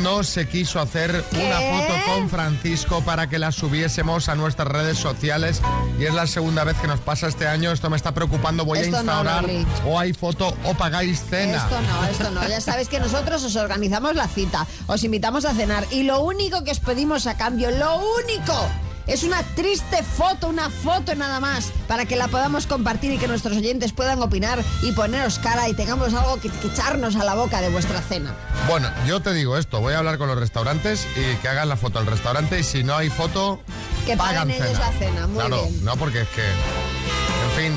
Speaker 2: no se quiso hacer una foto con Francisco para que la subiésemos a nuestras redes sociales y es la segunda vez que nos pasa este año. Esto me está preocupando. Voy
Speaker 6: Esto
Speaker 2: a instaurar o hay foto o pagáis cena.
Speaker 6: Esto no, esto no. Ya sabéis que nosotros os organizamos la cita, os invitamos a cenar y lo único que os pedimos a cambio, lo único, es una triste foto, una foto nada más, para que la podamos compartir y que nuestros oyentes puedan opinar y poneros cara y tengamos algo que, que echarnos a la boca de vuestra cena.
Speaker 2: Bueno, yo te digo esto, voy a hablar con los restaurantes y que hagan la foto al restaurante y si no hay foto,
Speaker 6: Que
Speaker 2: pagan
Speaker 6: paguen ellos
Speaker 2: cena.
Speaker 6: la cena, muy
Speaker 2: claro,
Speaker 6: bien.
Speaker 2: no porque es que...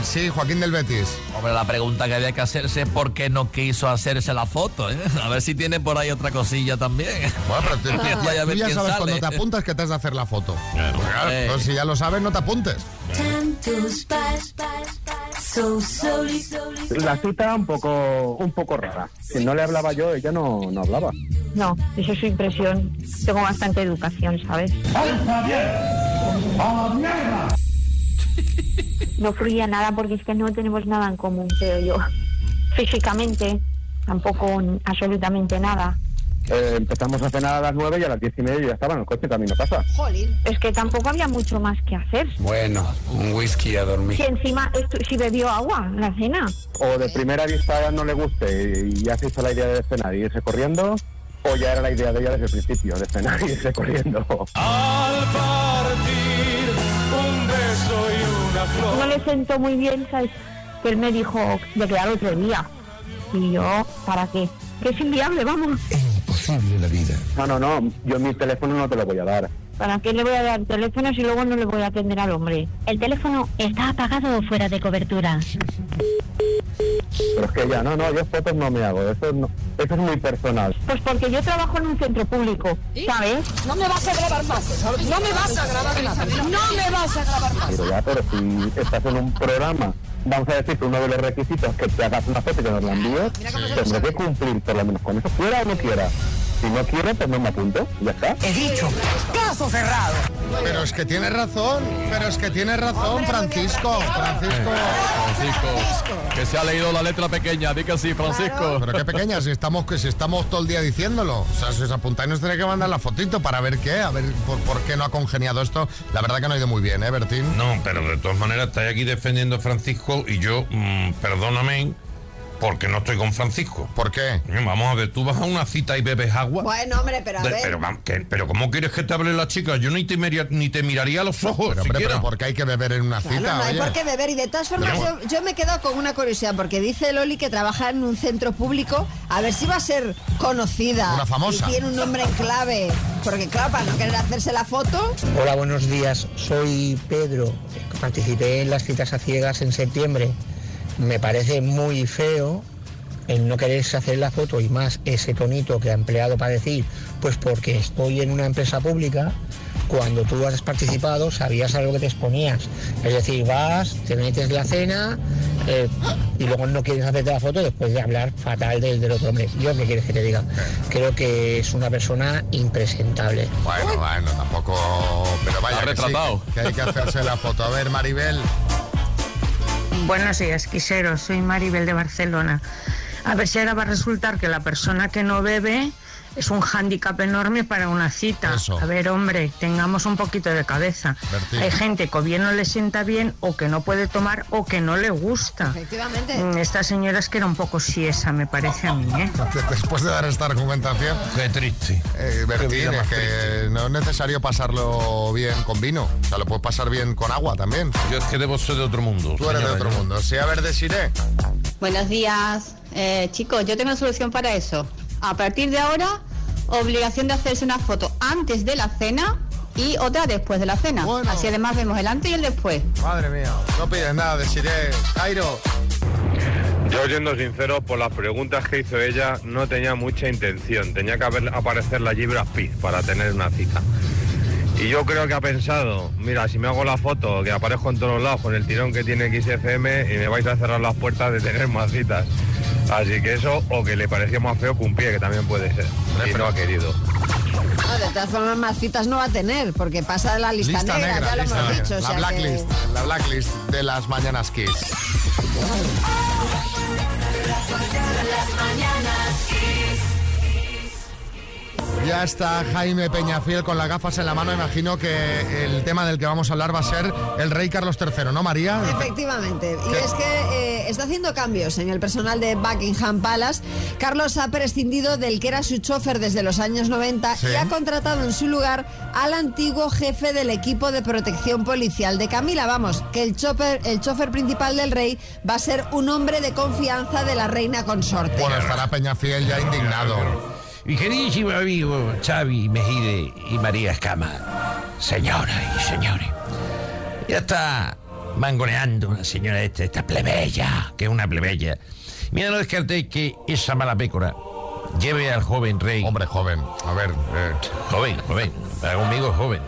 Speaker 2: Sí, Joaquín del Betis.
Speaker 14: Hombre, la pregunta que había que hacerse es por qué no quiso hacerse la foto, ¿eh? A ver si tiene por ahí otra cosilla también.
Speaker 2: Bueno, pero tú,
Speaker 14: a
Speaker 2: ya sabes
Speaker 14: sale.
Speaker 2: cuando te apuntas que te has de hacer la foto. Claro,
Speaker 14: Eh.
Speaker 2: entonces si ya lo sabes, no te apuntes.
Speaker 13: La cita un poco, un poco rara. Si no le hablaba yo, ella no, no hablaba.
Speaker 24: No, esa es su impresión. Tengo bastante educación, ¿sabes? No fluía nada porque es que no tenemos nada en común, creo yo. Físicamente, tampoco absolutamente nada.
Speaker 25: Eh, empezamos a cenar a las 9 y a las 10 y media ya estaba en el coche camino a casa.
Speaker 24: Jolín. Es que tampoco había mucho más que hacer.
Speaker 25: Bueno, un whisky a dormir.
Speaker 24: Si encima, si bebió agua en la cena.
Speaker 25: O de primera vista no le guste y ya se hizo la idea de cenar y irse corriendo, o ya era la idea de ella desde el principio, de cenar y irse corriendo.
Speaker 24: No le sentó muy bien, ¿sabes? Que él me dijo de quedar otro día. Y yo, ¿para qué? Que es inviable, vamos.
Speaker 25: Imposible la vida. No, no, no, yo mi teléfono no te lo voy a dar.
Speaker 24: ¿Para qué le voy a dar teléfono si luego no le voy a atender al hombre?
Speaker 26: El teléfono está apagado o fuera de cobertura.
Speaker 25: Pero es que ya, no, no, yo fotos no me hago, eso, no- eso es muy personal.
Speaker 24: Pues porque yo trabajo en un centro público, ¿sabes?
Speaker 19: No me vas a grabar más. No me vas a grabar más. No me vas a grabar más.
Speaker 25: Pero ya, pero si estás en un programa, vamos a decir que uno de los requisitos es que te hagas una foto y que nos la envíes, tendré que cumplir por lo menos con eso, quiera o no quiera. Si no quiere, pues no me apunto, y ya está.
Speaker 19: He dicho, caso cerrado.
Speaker 2: Pero es que tienes razón, pero es que tienes razón, Francisco. Francisco.
Speaker 14: Francisco, que se ha leído la letra pequeña, di que sí, Francisco.
Speaker 2: Pero qué pequeña, si estamos, que si estamos todo el día diciéndolo. O sea, si os apuntáis nos tenéis que mandar la fotito para ver qué, a ver por, por qué no ha congeniado esto. La verdad que no ha ido muy bien, ¿eh, Bertín?
Speaker 9: No, pero de todas maneras estáis aquí defendiendo a Francisco y yo, mm, perdóname, porque no estoy con Francisco.
Speaker 2: ¿Por qué?
Speaker 9: Vamos a ver, tú vas a una cita y bebes agua.
Speaker 6: Bueno, hombre, pero a ver.
Speaker 9: pero, vam- ¿qué- pero ¿cómo quieres que te hable la chica? Yo ni te, miria- ni te miraría a los ojos.
Speaker 2: Pero, hombre,
Speaker 9: siquiera.
Speaker 2: pero ¿por qué hay que beber en una
Speaker 6: Claro,
Speaker 2: cita?
Speaker 6: no hay
Speaker 2: oye?
Speaker 6: por qué beber. Y de todas formas, yo, yo me quedo con una curiosidad, porque dice Loli que trabaja en un centro público. A ver si va a ser conocida.
Speaker 2: Una famosa.
Speaker 6: Y tiene un nombre en clave. Porque, claro, para no querer hacerse la foto.
Speaker 23: Hola, buenos días. Soy Pedro. Participé en las citas a ciegas en septiembre. Me parece muy feo el no quererse hacer la foto y más ese tonito que ha empleado para decir, pues porque estoy en una empresa pública, cuando tú has participado sabías a lo que te exponías. Es decir, vas, te metes la cena eh, y luego no quieres hacerte la foto después de hablar fatal del, del otro hombre. Yo qué quieres que te diga. Creo que es una persona impresentable.
Speaker 2: Bueno, bueno, tampoco. Pero vaya, que, sí, que hay que hacerse la foto. A ver, Maribel.
Speaker 27: Buenos días, quiseros. Soy Maribel de Barcelona. A ver si ahora va a resultar que la persona que no bebe es un hándicap enorme para una cita. A ver, hombre, tengamos un poquito de cabeza.
Speaker 2: Bertín.
Speaker 27: Hay gente que o bien no le sienta bien, o que no puede tomar, o que no le gusta.
Speaker 6: Efectivamente.
Speaker 27: Mm, Esta señora es que era un poco siesa, me parece a mí, ¿eh?
Speaker 2: Después de dar esta argumentación.
Speaker 9: Qué triste.
Speaker 2: Eh, Bertín, es que no es necesario pasarlo bien con vino. O sea, lo puedes pasar bien con agua también.
Speaker 9: Yo es que debo ser de otro mundo.
Speaker 2: Tú eres de otro
Speaker 9: yo-
Speaker 2: mundo. Sí, a ver, desiré.
Speaker 28: Buenos días. Eh, chicos, yo tengo una solución para eso. A partir de ahora, obligación de hacerse una foto antes de la cena y otra después de la cena. Así además vemos el antes y el después.
Speaker 2: Madre mía, no pides nada, desiré. Jairo.
Speaker 17: Yo, siendo sincero, por las preguntas que hizo ella, no tenía mucha intención. Tenía que haber- aparecer la Brad Pitt para tener una cita. Y yo creo que ha pensado, mira, si me hago la foto, que aparezco en todos lados con el tirón que tiene XFM y me vais a cerrar las puertas de tener más citas. Así que eso, o que le parecía más feo que un pie, que también puede ser. Y no ha querido.
Speaker 6: No, de todas formas, más citas no va a tener, porque pasa de la lista, negra, ya lo
Speaker 2: lista
Speaker 6: hemos
Speaker 2: negra.
Speaker 6: dicho. o
Speaker 2: La
Speaker 6: sea
Speaker 2: blacklist,
Speaker 6: que-
Speaker 2: la blacklist de las mañanas Kiss. Ya está Jaime Peñafiel con las gafas en la mano. Imagino que el tema del que vamos a hablar va a ser el rey Carlos III, ¿no, María?
Speaker 6: Efectivamente. Y es que eh, está haciendo cambios en el personal de Buckingham Palace. Carlos ha prescindido del que era su chofer desde los años 90
Speaker 2: Sí.
Speaker 6: y ha contratado en su lugar al antiguo jefe del equipo de protección policial de Camila. Vamos, que el chofer, el chofer principal del rey va a ser un hombre de confianza de la reina consorte.
Speaker 2: Bueno, estará Peñafiel ya indignado.
Speaker 29: Mi queridísimo amigo Xavi Mejide y María Escama, señoras y señores, ya está mangoneando la señora esta, esta plebeya, que es una plebeya. Mira, no descartéis que esa mala pécora lleve al joven rey.
Speaker 2: Hombre, joven, a ver. eh,
Speaker 29: Joven, joven, para conmigo joven.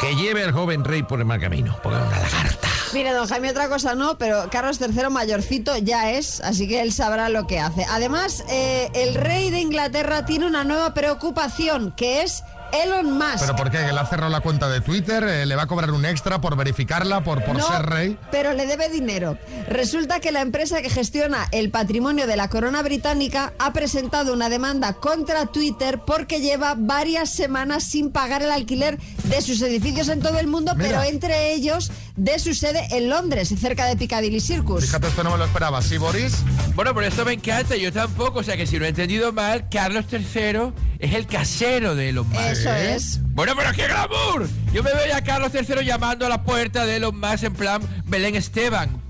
Speaker 29: Que lleve al joven rey por el mal camino, porque es una lagarta.
Speaker 6: Mire, don Jaime, otra cosa no, pero Carlos III mayorcito ya es, así que él sabrá lo que hace. Además, eh, el rey de Inglaterra tiene una nueva preocupación, que es Elon Musk.
Speaker 2: ¿Pero por qué? ¿Que le ha cerrado la cuenta de Twitter? Eh, ¿Le va a cobrar un extra por verificarla, por, por
Speaker 6: No,
Speaker 2: ser rey?
Speaker 6: Pero le debe dinero. Resulta que la empresa que gestiona el patrimonio de la corona británica ha presentado una demanda contra Twitter porque lleva varias semanas sin pagar el alquiler de sus edificios en todo el mundo,
Speaker 2: Mira.
Speaker 6: pero entre ellos de su sede en Londres, cerca de Piccadilly Circus.
Speaker 2: Fíjate, esto no me lo esperaba. ¿Sí, Boris?
Speaker 30: Bueno, pero esto me encanta, yo tampoco. O sea que si no he entendido mal, Carlos III es el casero de Elon Musk.
Speaker 6: Eso es.
Speaker 30: Bueno, pero qué glamour. Yo me veo a Carlos III llamando a la puerta de Elon Musk en plan Belén Esteban.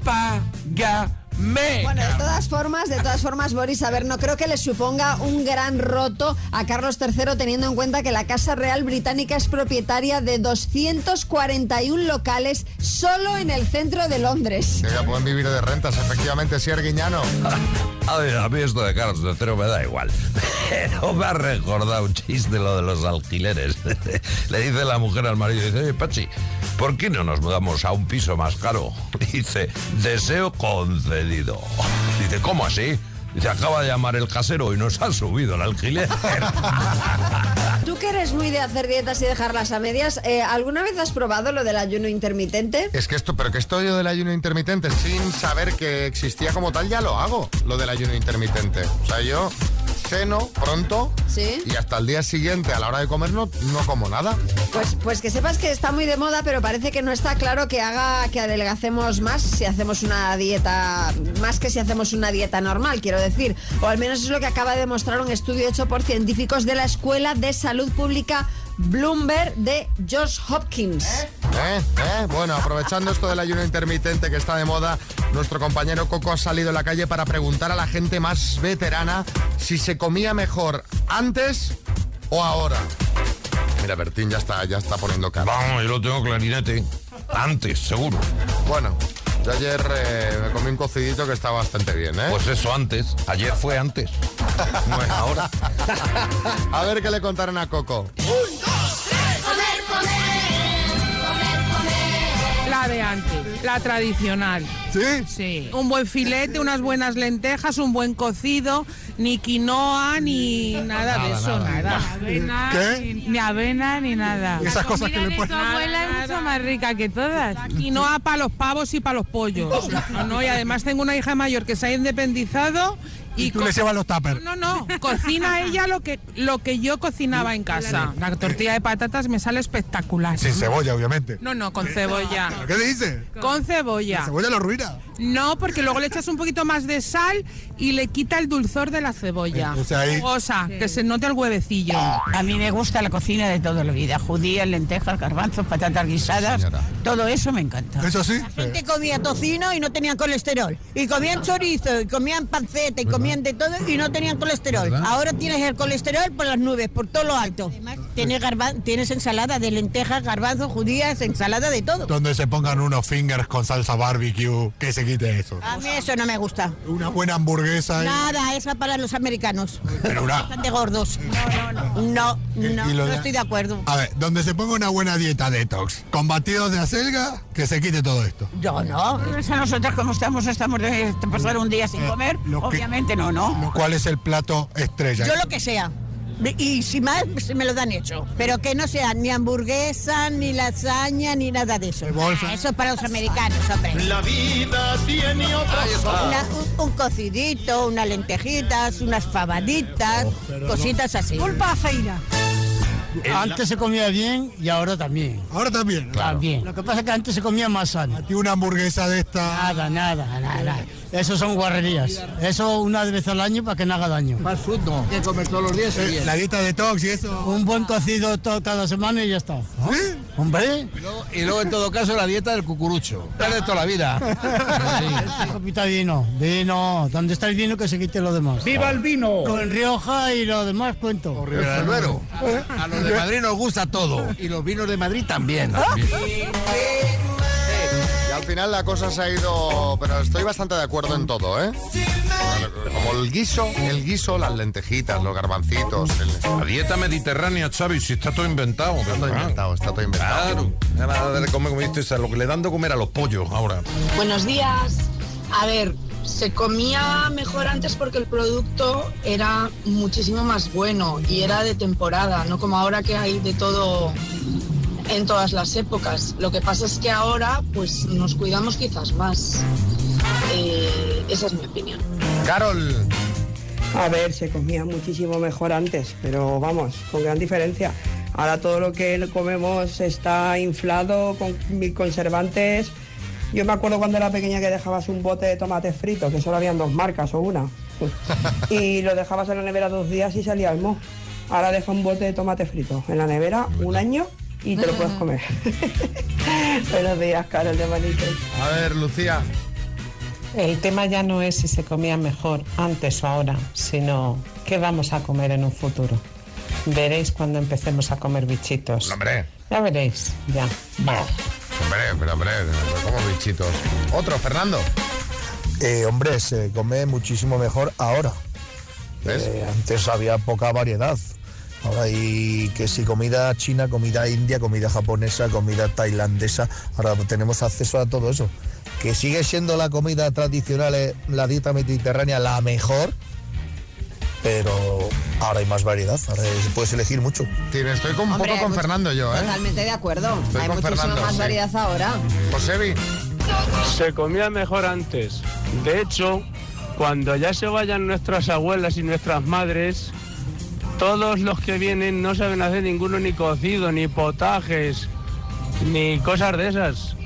Speaker 30: Págame.
Speaker 6: Bueno, de todas formas, de todas formas, Boris, a ver, no creo que le suponga un gran roto a Carlos III teniendo en cuenta que la Casa Real Británica es propietaria de 241 locales solo en el centro de Londres.
Speaker 2: Que ya pueden vivir de rentas, efectivamente, sí, Arguiñano.
Speaker 9: A ver, a mí esto de Carlos III me da igual. Pero me ha recordado un chiste lo de los alquileres. Le dice la mujer al marido, dice, oye, Pachi, ¿por qué no nos mudamos a un piso más caro? Dice, deseo Dice, ¿cómo así? Dice, acaba de llamar el casero y nos ha subido el alquiler.
Speaker 6: Tú que eres muy de hacer dietas y dejarlas a medias, eh, ¿alguna vez has probado lo del ayuno intermitente?
Speaker 2: Es que esto, pero que esto yo del ayuno intermitente, sin saber que existía como tal, ya lo hago, lo del ayuno intermitente. O sea, yo ceno pronto
Speaker 6: Sí.
Speaker 2: y hasta el día siguiente, a la hora de comer, no, no como nada.
Speaker 6: Pues, pues que sepas que está muy de moda, pero parece que no está claro que haga que adelgacemos más si hacemos una dieta, más que si hacemos una dieta normal, quiero decir. O al menos es lo que acaba de demostrar un estudio hecho por científicos de la Escuela de Salud Pública Bloomberg de Johns Hopkins.
Speaker 2: ¿Eh? ¿Eh? Bueno, aprovechando esto del ayuno intermitente que está de moda, nuestro compañero Coco ha salido a la calle para preguntar a la gente más veterana si se comía mejor antes o ahora. Mira, Bertín ya está, ya está poniendo cara.
Speaker 9: Vamos, yo lo tengo clarinete. Antes, seguro.
Speaker 2: Bueno, yo ayer eh, me comí un cocidito que está bastante bien, ¿eh?
Speaker 9: Pues eso, antes. Ayer fue antes. No es ahora.
Speaker 2: a ver qué le contaron a Coco.
Speaker 31: La de antes, la tradicional.
Speaker 2: ¿Sí?
Speaker 31: Sí. Un buen filete, unas buenas lentejas, un buen cocido, ni quinoa, ni nada, de eso, nada. Avena,
Speaker 32: ¿Qué?
Speaker 31: Ni, ni avena, ni nada.
Speaker 32: Esas cosas que le
Speaker 31: de
Speaker 32: ponen-
Speaker 31: tu abuela es mucho más rica que todas. La quinoa para los pavos y para los pollos. No, no, y además tengo una hija mayor que se ha independizado y,
Speaker 32: Tú
Speaker 31: co-
Speaker 32: le llevas los tuppers.
Speaker 31: no, no, cocina ella lo que, lo que yo cocinaba en casa. La tortilla de patatas me sale espectacular.
Speaker 32: Sin cebolla, obviamente.
Speaker 31: No, no, con cebolla.
Speaker 32: ¿Qué dice?
Speaker 31: Con cebolla.
Speaker 32: La cebolla lo arruina.
Speaker 31: No, porque luego le echas un poquito más de sal y le quita el dulzor de la cebolla.
Speaker 32: O sea, ahí-
Speaker 31: Jugosa, que se note el huevecillo.
Speaker 33: A mí me gusta la cocina de toda la vida. Judías, lentejas, garbanzos, patatas guisadas. Todo eso me encanta.
Speaker 32: Eso sí.
Speaker 33: La gente comía tocino y no tenía colesterol. Y comían chorizo, y comían panceta, y comían de todo y no tenían colesterol. Ahora tienes el colesterol por las nubes, por todo lo alto. Tienes, garban- tienes ensalada de lentejas, garbanzos, judías, ensalada de todo.
Speaker 32: Donde se pongan unos fingers con salsa barbecue, que se quite eso.
Speaker 33: A mí eso no me gusta.
Speaker 32: Una buena hamburguesa. y-
Speaker 33: Nada, esa para los americanos.
Speaker 32: Pero una-
Speaker 33: Están de gordos. No, no, no. No, no, no estoy de acuerdo.
Speaker 32: A ver, donde se ponga una buena dieta detox, con batidos de acelga, que se quite todo esto.
Speaker 33: Yo no. Pues a nosotros como estamos, estamos de pasar un día sin comer.
Speaker 32: lo que-
Speaker 33: Obviamente no, ¿no?
Speaker 32: ¿Cuál es el plato estrella?
Speaker 33: Yo lo que sea. Y si más, se me lo dan hecho. Pero que no sea ni hamburguesa, ni lasaña, ni nada de eso.
Speaker 32: bolsa.
Speaker 33: Ah, Eso es para los americanos, hombre.
Speaker 4: La vida tiene otras
Speaker 33: Una- un, un cocidito, unas lentejitas, unas fabaditas, cositas así.
Speaker 22: Culpa feira. Antes se comía bien y ahora también.
Speaker 32: Ahora también.
Speaker 22: También. Lo que pasa es que antes se comía más sano.
Speaker 32: Y una hamburguesa de esta.
Speaker 22: Nada, nada, nada. Eso son guarrerías. Eso una vez al año para que no haga daño. Más. Hay que comer todos los días
Speaker 32: Eh, La dieta detox y eso.
Speaker 22: Un buen cocido to- cada semana y ya está. Hombre.
Speaker 34: Y luego, en todo caso, la dieta del cucurucho. Es de toda la vida.
Speaker 22: Copita de vino. Vino. ¿Dónde está el vino que se quite lo demás?
Speaker 34: ¡Viva el vino!
Speaker 22: Con Rioja y lo demás cuento.
Speaker 34: Ribera del Duero. A los de Madrid nos gusta todo. Y los vinos de Madrid también.
Speaker 2: Al final la cosa se ha ido, pero estoy bastante de acuerdo en todo, ¿eh? Como el guiso, el guiso, las lentejitas, los garbancitos. el-
Speaker 9: La dieta mediterránea, Xavi, si está todo inventado.
Speaker 2: Está todo inventado, está todo inventado.
Speaker 9: Claro. Ahora de comer, como dices, a lo que le dan de comer a los pollos ahora.
Speaker 35: Buenos días. A ver,
Speaker 36: se comía mejor antes porque el producto era muchísimo más bueno y era de temporada, no como ahora que hay de todo en todas las épocas. Lo que pasa es que ahora pues nos cuidamos quizás más. Eh, esa es mi opinión.
Speaker 2: Carol.
Speaker 37: A ver, se comía muchísimo mejor antes, pero vamos, con gran diferencia. Ahora todo lo que comemos está inflado con mil conservantes. Yo me acuerdo cuando era pequeña que dejabas un bote de tomate frito, que solo habían dos marcas o una. Y lo dejabas en la nevera dos días y salía el mo. Ahora deja un bote de tomate frito en la nevera un año y te lo puedes comer. Buenos días, Carol de Manitos.
Speaker 2: A ver, Lucía.
Speaker 38: El tema ya no es si se comía mejor antes o ahora, sino qué vamos a comer en un futuro. Veréis cuando empecemos a comer bichitos.
Speaker 2: Hombre.
Speaker 38: Ya veréis, ya.
Speaker 2: Hombre, pero hombre, como bichitos. Otro, Fernando.
Speaker 39: Eh, hombre, se come muchísimo mejor ahora. Eh, antes había poca variedad. Ahora hay que si comida china, comida india, comida japonesa, comida tailandesa. Ahora tenemos acceso a todo eso. Que sigue siendo la comida tradicional, eh, la dieta mediterránea, la mejor. Pero ahora hay más variedad, ahora es- puedes elegir mucho.
Speaker 2: Estoy con, un
Speaker 6: Hombre,
Speaker 2: poco con
Speaker 6: mucho-
Speaker 2: Fernando yo, ¿eh?
Speaker 6: Totalmente de acuerdo.
Speaker 2: Estoy
Speaker 6: Hay muchísima
Speaker 2: Fernando,
Speaker 6: más
Speaker 2: sí.
Speaker 6: variedad ahora.
Speaker 2: Josebi.
Speaker 35: Se comía mejor antes. De hecho, cuando ya se vayan nuestras abuelas y nuestras madres, todos los que vienen no saben hacer ninguno ni cocido, ni potajes, ni cosas de esas.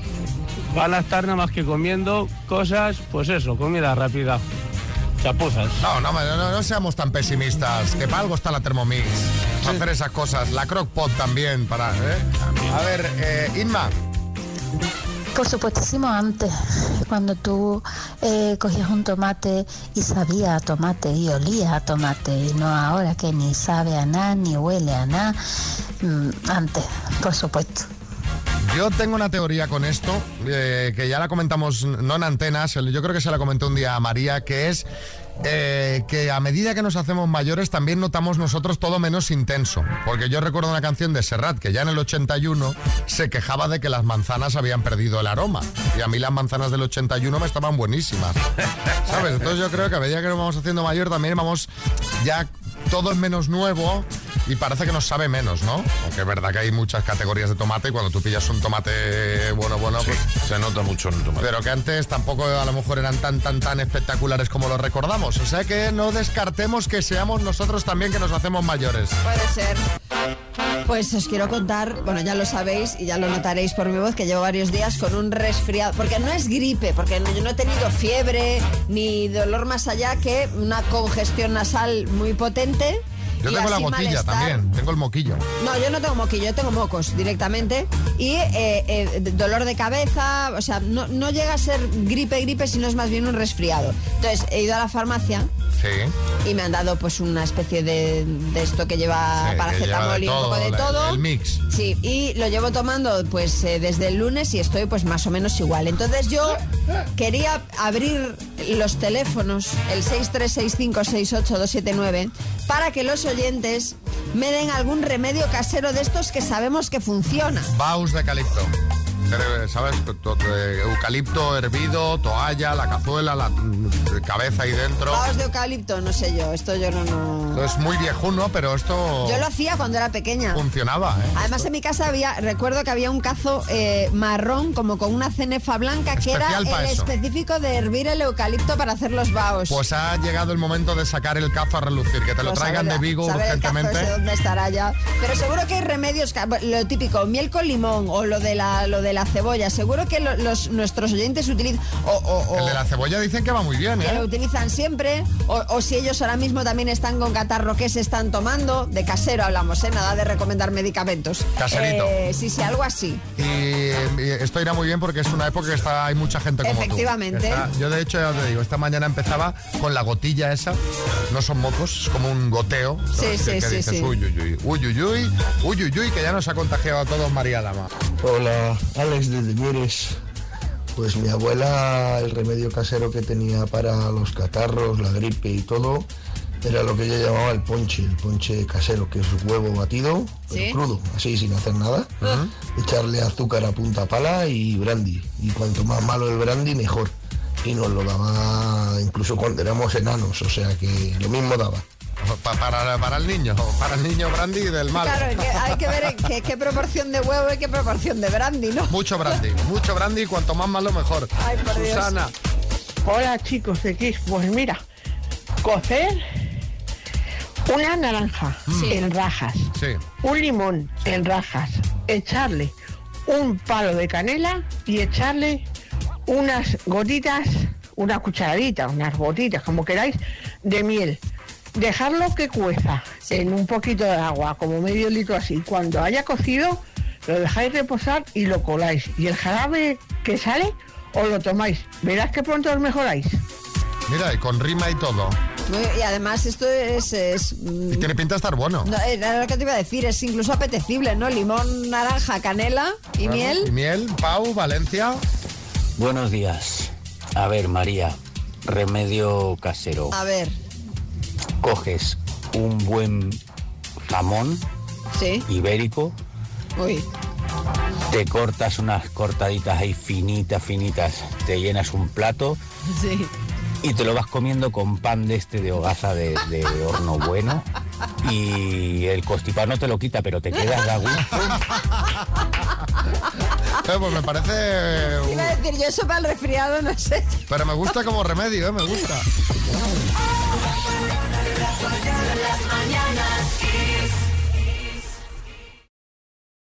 Speaker 35: Van a estar nada más que comiendo cosas, pues eso, comida rápida. Chapuzas.
Speaker 2: No, no, no, seamos tan pesimistas. Que para algo está la Thermomix. Para hacer esas cosas. La Crockpot también para. ¿eh? A ver, eh, Inma.
Speaker 40: Por supuestísimo antes, cuando tú eh, cogías un tomate y sabía a tomate y olía a tomate, y no ahora que ni sabe a nada, ni huele a nada, Mm, antes, por supuesto.
Speaker 2: Yo tengo una teoría con esto, eh, que ya la comentamos, no en antenas, yo creo que se la comenté un día a María, que es eh, que a medida que nos hacemos mayores también notamos nosotros todo menos intenso. Porque yo recuerdo una canción de Serrat que ya en el 81 se quejaba de que las manzanas habían perdido el aroma. Y a mí las manzanas del 81 me estaban buenísimas. ¿Sabes? Entonces yo creo que a medida que nos vamos haciendo mayor también vamos ya todo es menos nuevo y parece que nos sabe menos, ¿no? Aunque es verdad que hay muchas categorías de tomate y cuando tú pillas un tomate bueno, bueno, pues
Speaker 9: se nota mucho en el tomate.
Speaker 2: Pero que antes tampoco a lo mejor eran tan, tan, tan espectaculares como los recordamos. O sea que no descartemos que seamos nosotros también que nos hacemos mayores.
Speaker 6: Puede ser. Pues os quiero contar, bueno, ya lo sabéis y ya lo notaréis por mi voz, que llevo varios días con un resfriado, porque no es gripe, porque yo no he tenido fiebre ni dolor más allá que una congestión nasal muy potente.
Speaker 2: Yo
Speaker 6: y
Speaker 2: tengo la
Speaker 6: malestar.
Speaker 2: también, tengo el moquillo.
Speaker 6: No, yo no tengo moquillo, yo tengo mocos directamente. Y eh, eh, dolor de cabeza, o sea, no, no llega a ser gripe, gripe, sino es más bien un resfriado. Entonces he ido a la farmacia
Speaker 2: Sí.
Speaker 6: y me han dado pues una especie de, de esto que lleva
Speaker 2: Sí,
Speaker 6: paracetamol y un poco de
Speaker 2: la-
Speaker 6: todo.
Speaker 2: El mix.
Speaker 6: Sí, y lo llevo tomando pues eh, desde el lunes y estoy pues más o menos igual. Entonces yo quería abrir los teléfonos, el 636568279, para que los oyentes me den algún remedio casero de estos que sabemos que funciona.
Speaker 2: Baus de eucalipto. Eh, ¿Sabes? Eh, Eucalipto hervido, toalla, la cazuela, la mm, cabeza ahí dentro.
Speaker 6: Vaos de eucalipto, no sé yo, esto yo no... no...
Speaker 2: Es muy viejuno, pero esto
Speaker 6: Yo lo hacía cuando era pequeña.
Speaker 2: funcionaba, ¿eh?
Speaker 6: Además en mi casa había, recuerdo que había un cazo eh, marrón como con una cenefa blanca que era el
Speaker 2: eso.
Speaker 6: específico de hervir el eucalipto para hacer los baos.
Speaker 2: Pues ha llegado el momento de sacar el cazo a relucir, que te lo
Speaker 6: Pues
Speaker 2: traigan de Vigo urgentemente.
Speaker 6: dónde estará ya. Pero seguro que hay remedios, lo típico, miel con limón o lo de la, lo de la la cebolla. Seguro que los, nuestros oyentes utilizan. O,
Speaker 2: el de la cebolla dicen que va muy bien,
Speaker 6: ¿eh? lo utilizan siempre. O, si ellos ahora mismo también están con catarro, ¿qué se están tomando? De casero hablamos, ¿eh? Nada de recomendar medicamentos.
Speaker 2: Caserito.
Speaker 6: Eh, sí, algo así.
Speaker 2: Y, esto irá muy bien porque es una época que está, hay mucha gente como
Speaker 6: Efectivamente.
Speaker 2: Yo, de hecho, ya te digo, esta mañana empezaba con la gotilla esa. No son mocos, es como un goteo. Que. Dices. Uy, uy, uy, uy, uy, uy, uy, uy, que ya nos ha contagiado a todos María Lama.
Speaker 39: Hola, desde Mieres. Pues mi abuela, el remedio casero que tenía para los catarros, la gripe y todo, era lo que ella llamaba el ponche, el ponche casero, que es huevo batido, pero
Speaker 6: Sí.
Speaker 39: crudo, así sin hacer nada. Echarle azúcar a punta pala y brandy. Y cuanto más malo el brandy, mejor. y nos lo daba incluso cuando éramos enanos, o sea que lo mismo daba.
Speaker 2: Pa- para, para el niño, para el niño brandy del mal.
Speaker 6: Claro, que hay que ver en qué, qué proporción de huevo y qué proporción de brandy, ¿no?
Speaker 2: Mucho brandy, mucho brandy, cuanto más malo mejor.
Speaker 6: Ay, por Dios.
Speaker 2: Susana.
Speaker 41: Hola chicos de Kiss, pues mira, cocer una naranja en rajas, un limón en rajas, echarle un palo de canela y echarle unas gotitas, una cucharadita, unas gotitas, como queráis, de miel. Dejarlo que cueza en un poquito de agua, como medio litro así. Cuando haya cocido, lo dejáis reposar y lo coláis. Y el jarabe que sale, os lo tomáis. Verás que pronto os mejoráis.
Speaker 2: Mira, y con rima y todo.
Speaker 6: Y además esto es... es, mm,
Speaker 2: Y tiene pinta de estar bueno.
Speaker 6: no, era lo que te iba a decir, es incluso apetecible, ¿no? Limón, naranja, canela y
Speaker 2: Claro.
Speaker 6: miel.
Speaker 2: Y miel, Pau, Valencia.
Speaker 42: Buenos días. A ver, María, remedio casero.
Speaker 6: A ver,
Speaker 42: Coges un buen jamón
Speaker 6: sí.
Speaker 42: ibérico,
Speaker 6: Uy,
Speaker 42: te cortas unas cortaditas ahí finitas, finitas, te llenas un plato
Speaker 6: sí.
Speaker 42: y te lo vas comiendo con pan de este de hogaza de, de horno bueno y el constipado no te lo quita, pero te quedas de gusto.
Speaker 2: Eh, pues me parece...
Speaker 6: Iba a decir, yo eso para el resfriado no sé.
Speaker 2: Pero me gusta como remedio, ¿eh? Me gusta.
Speaker 4: Las mañanas.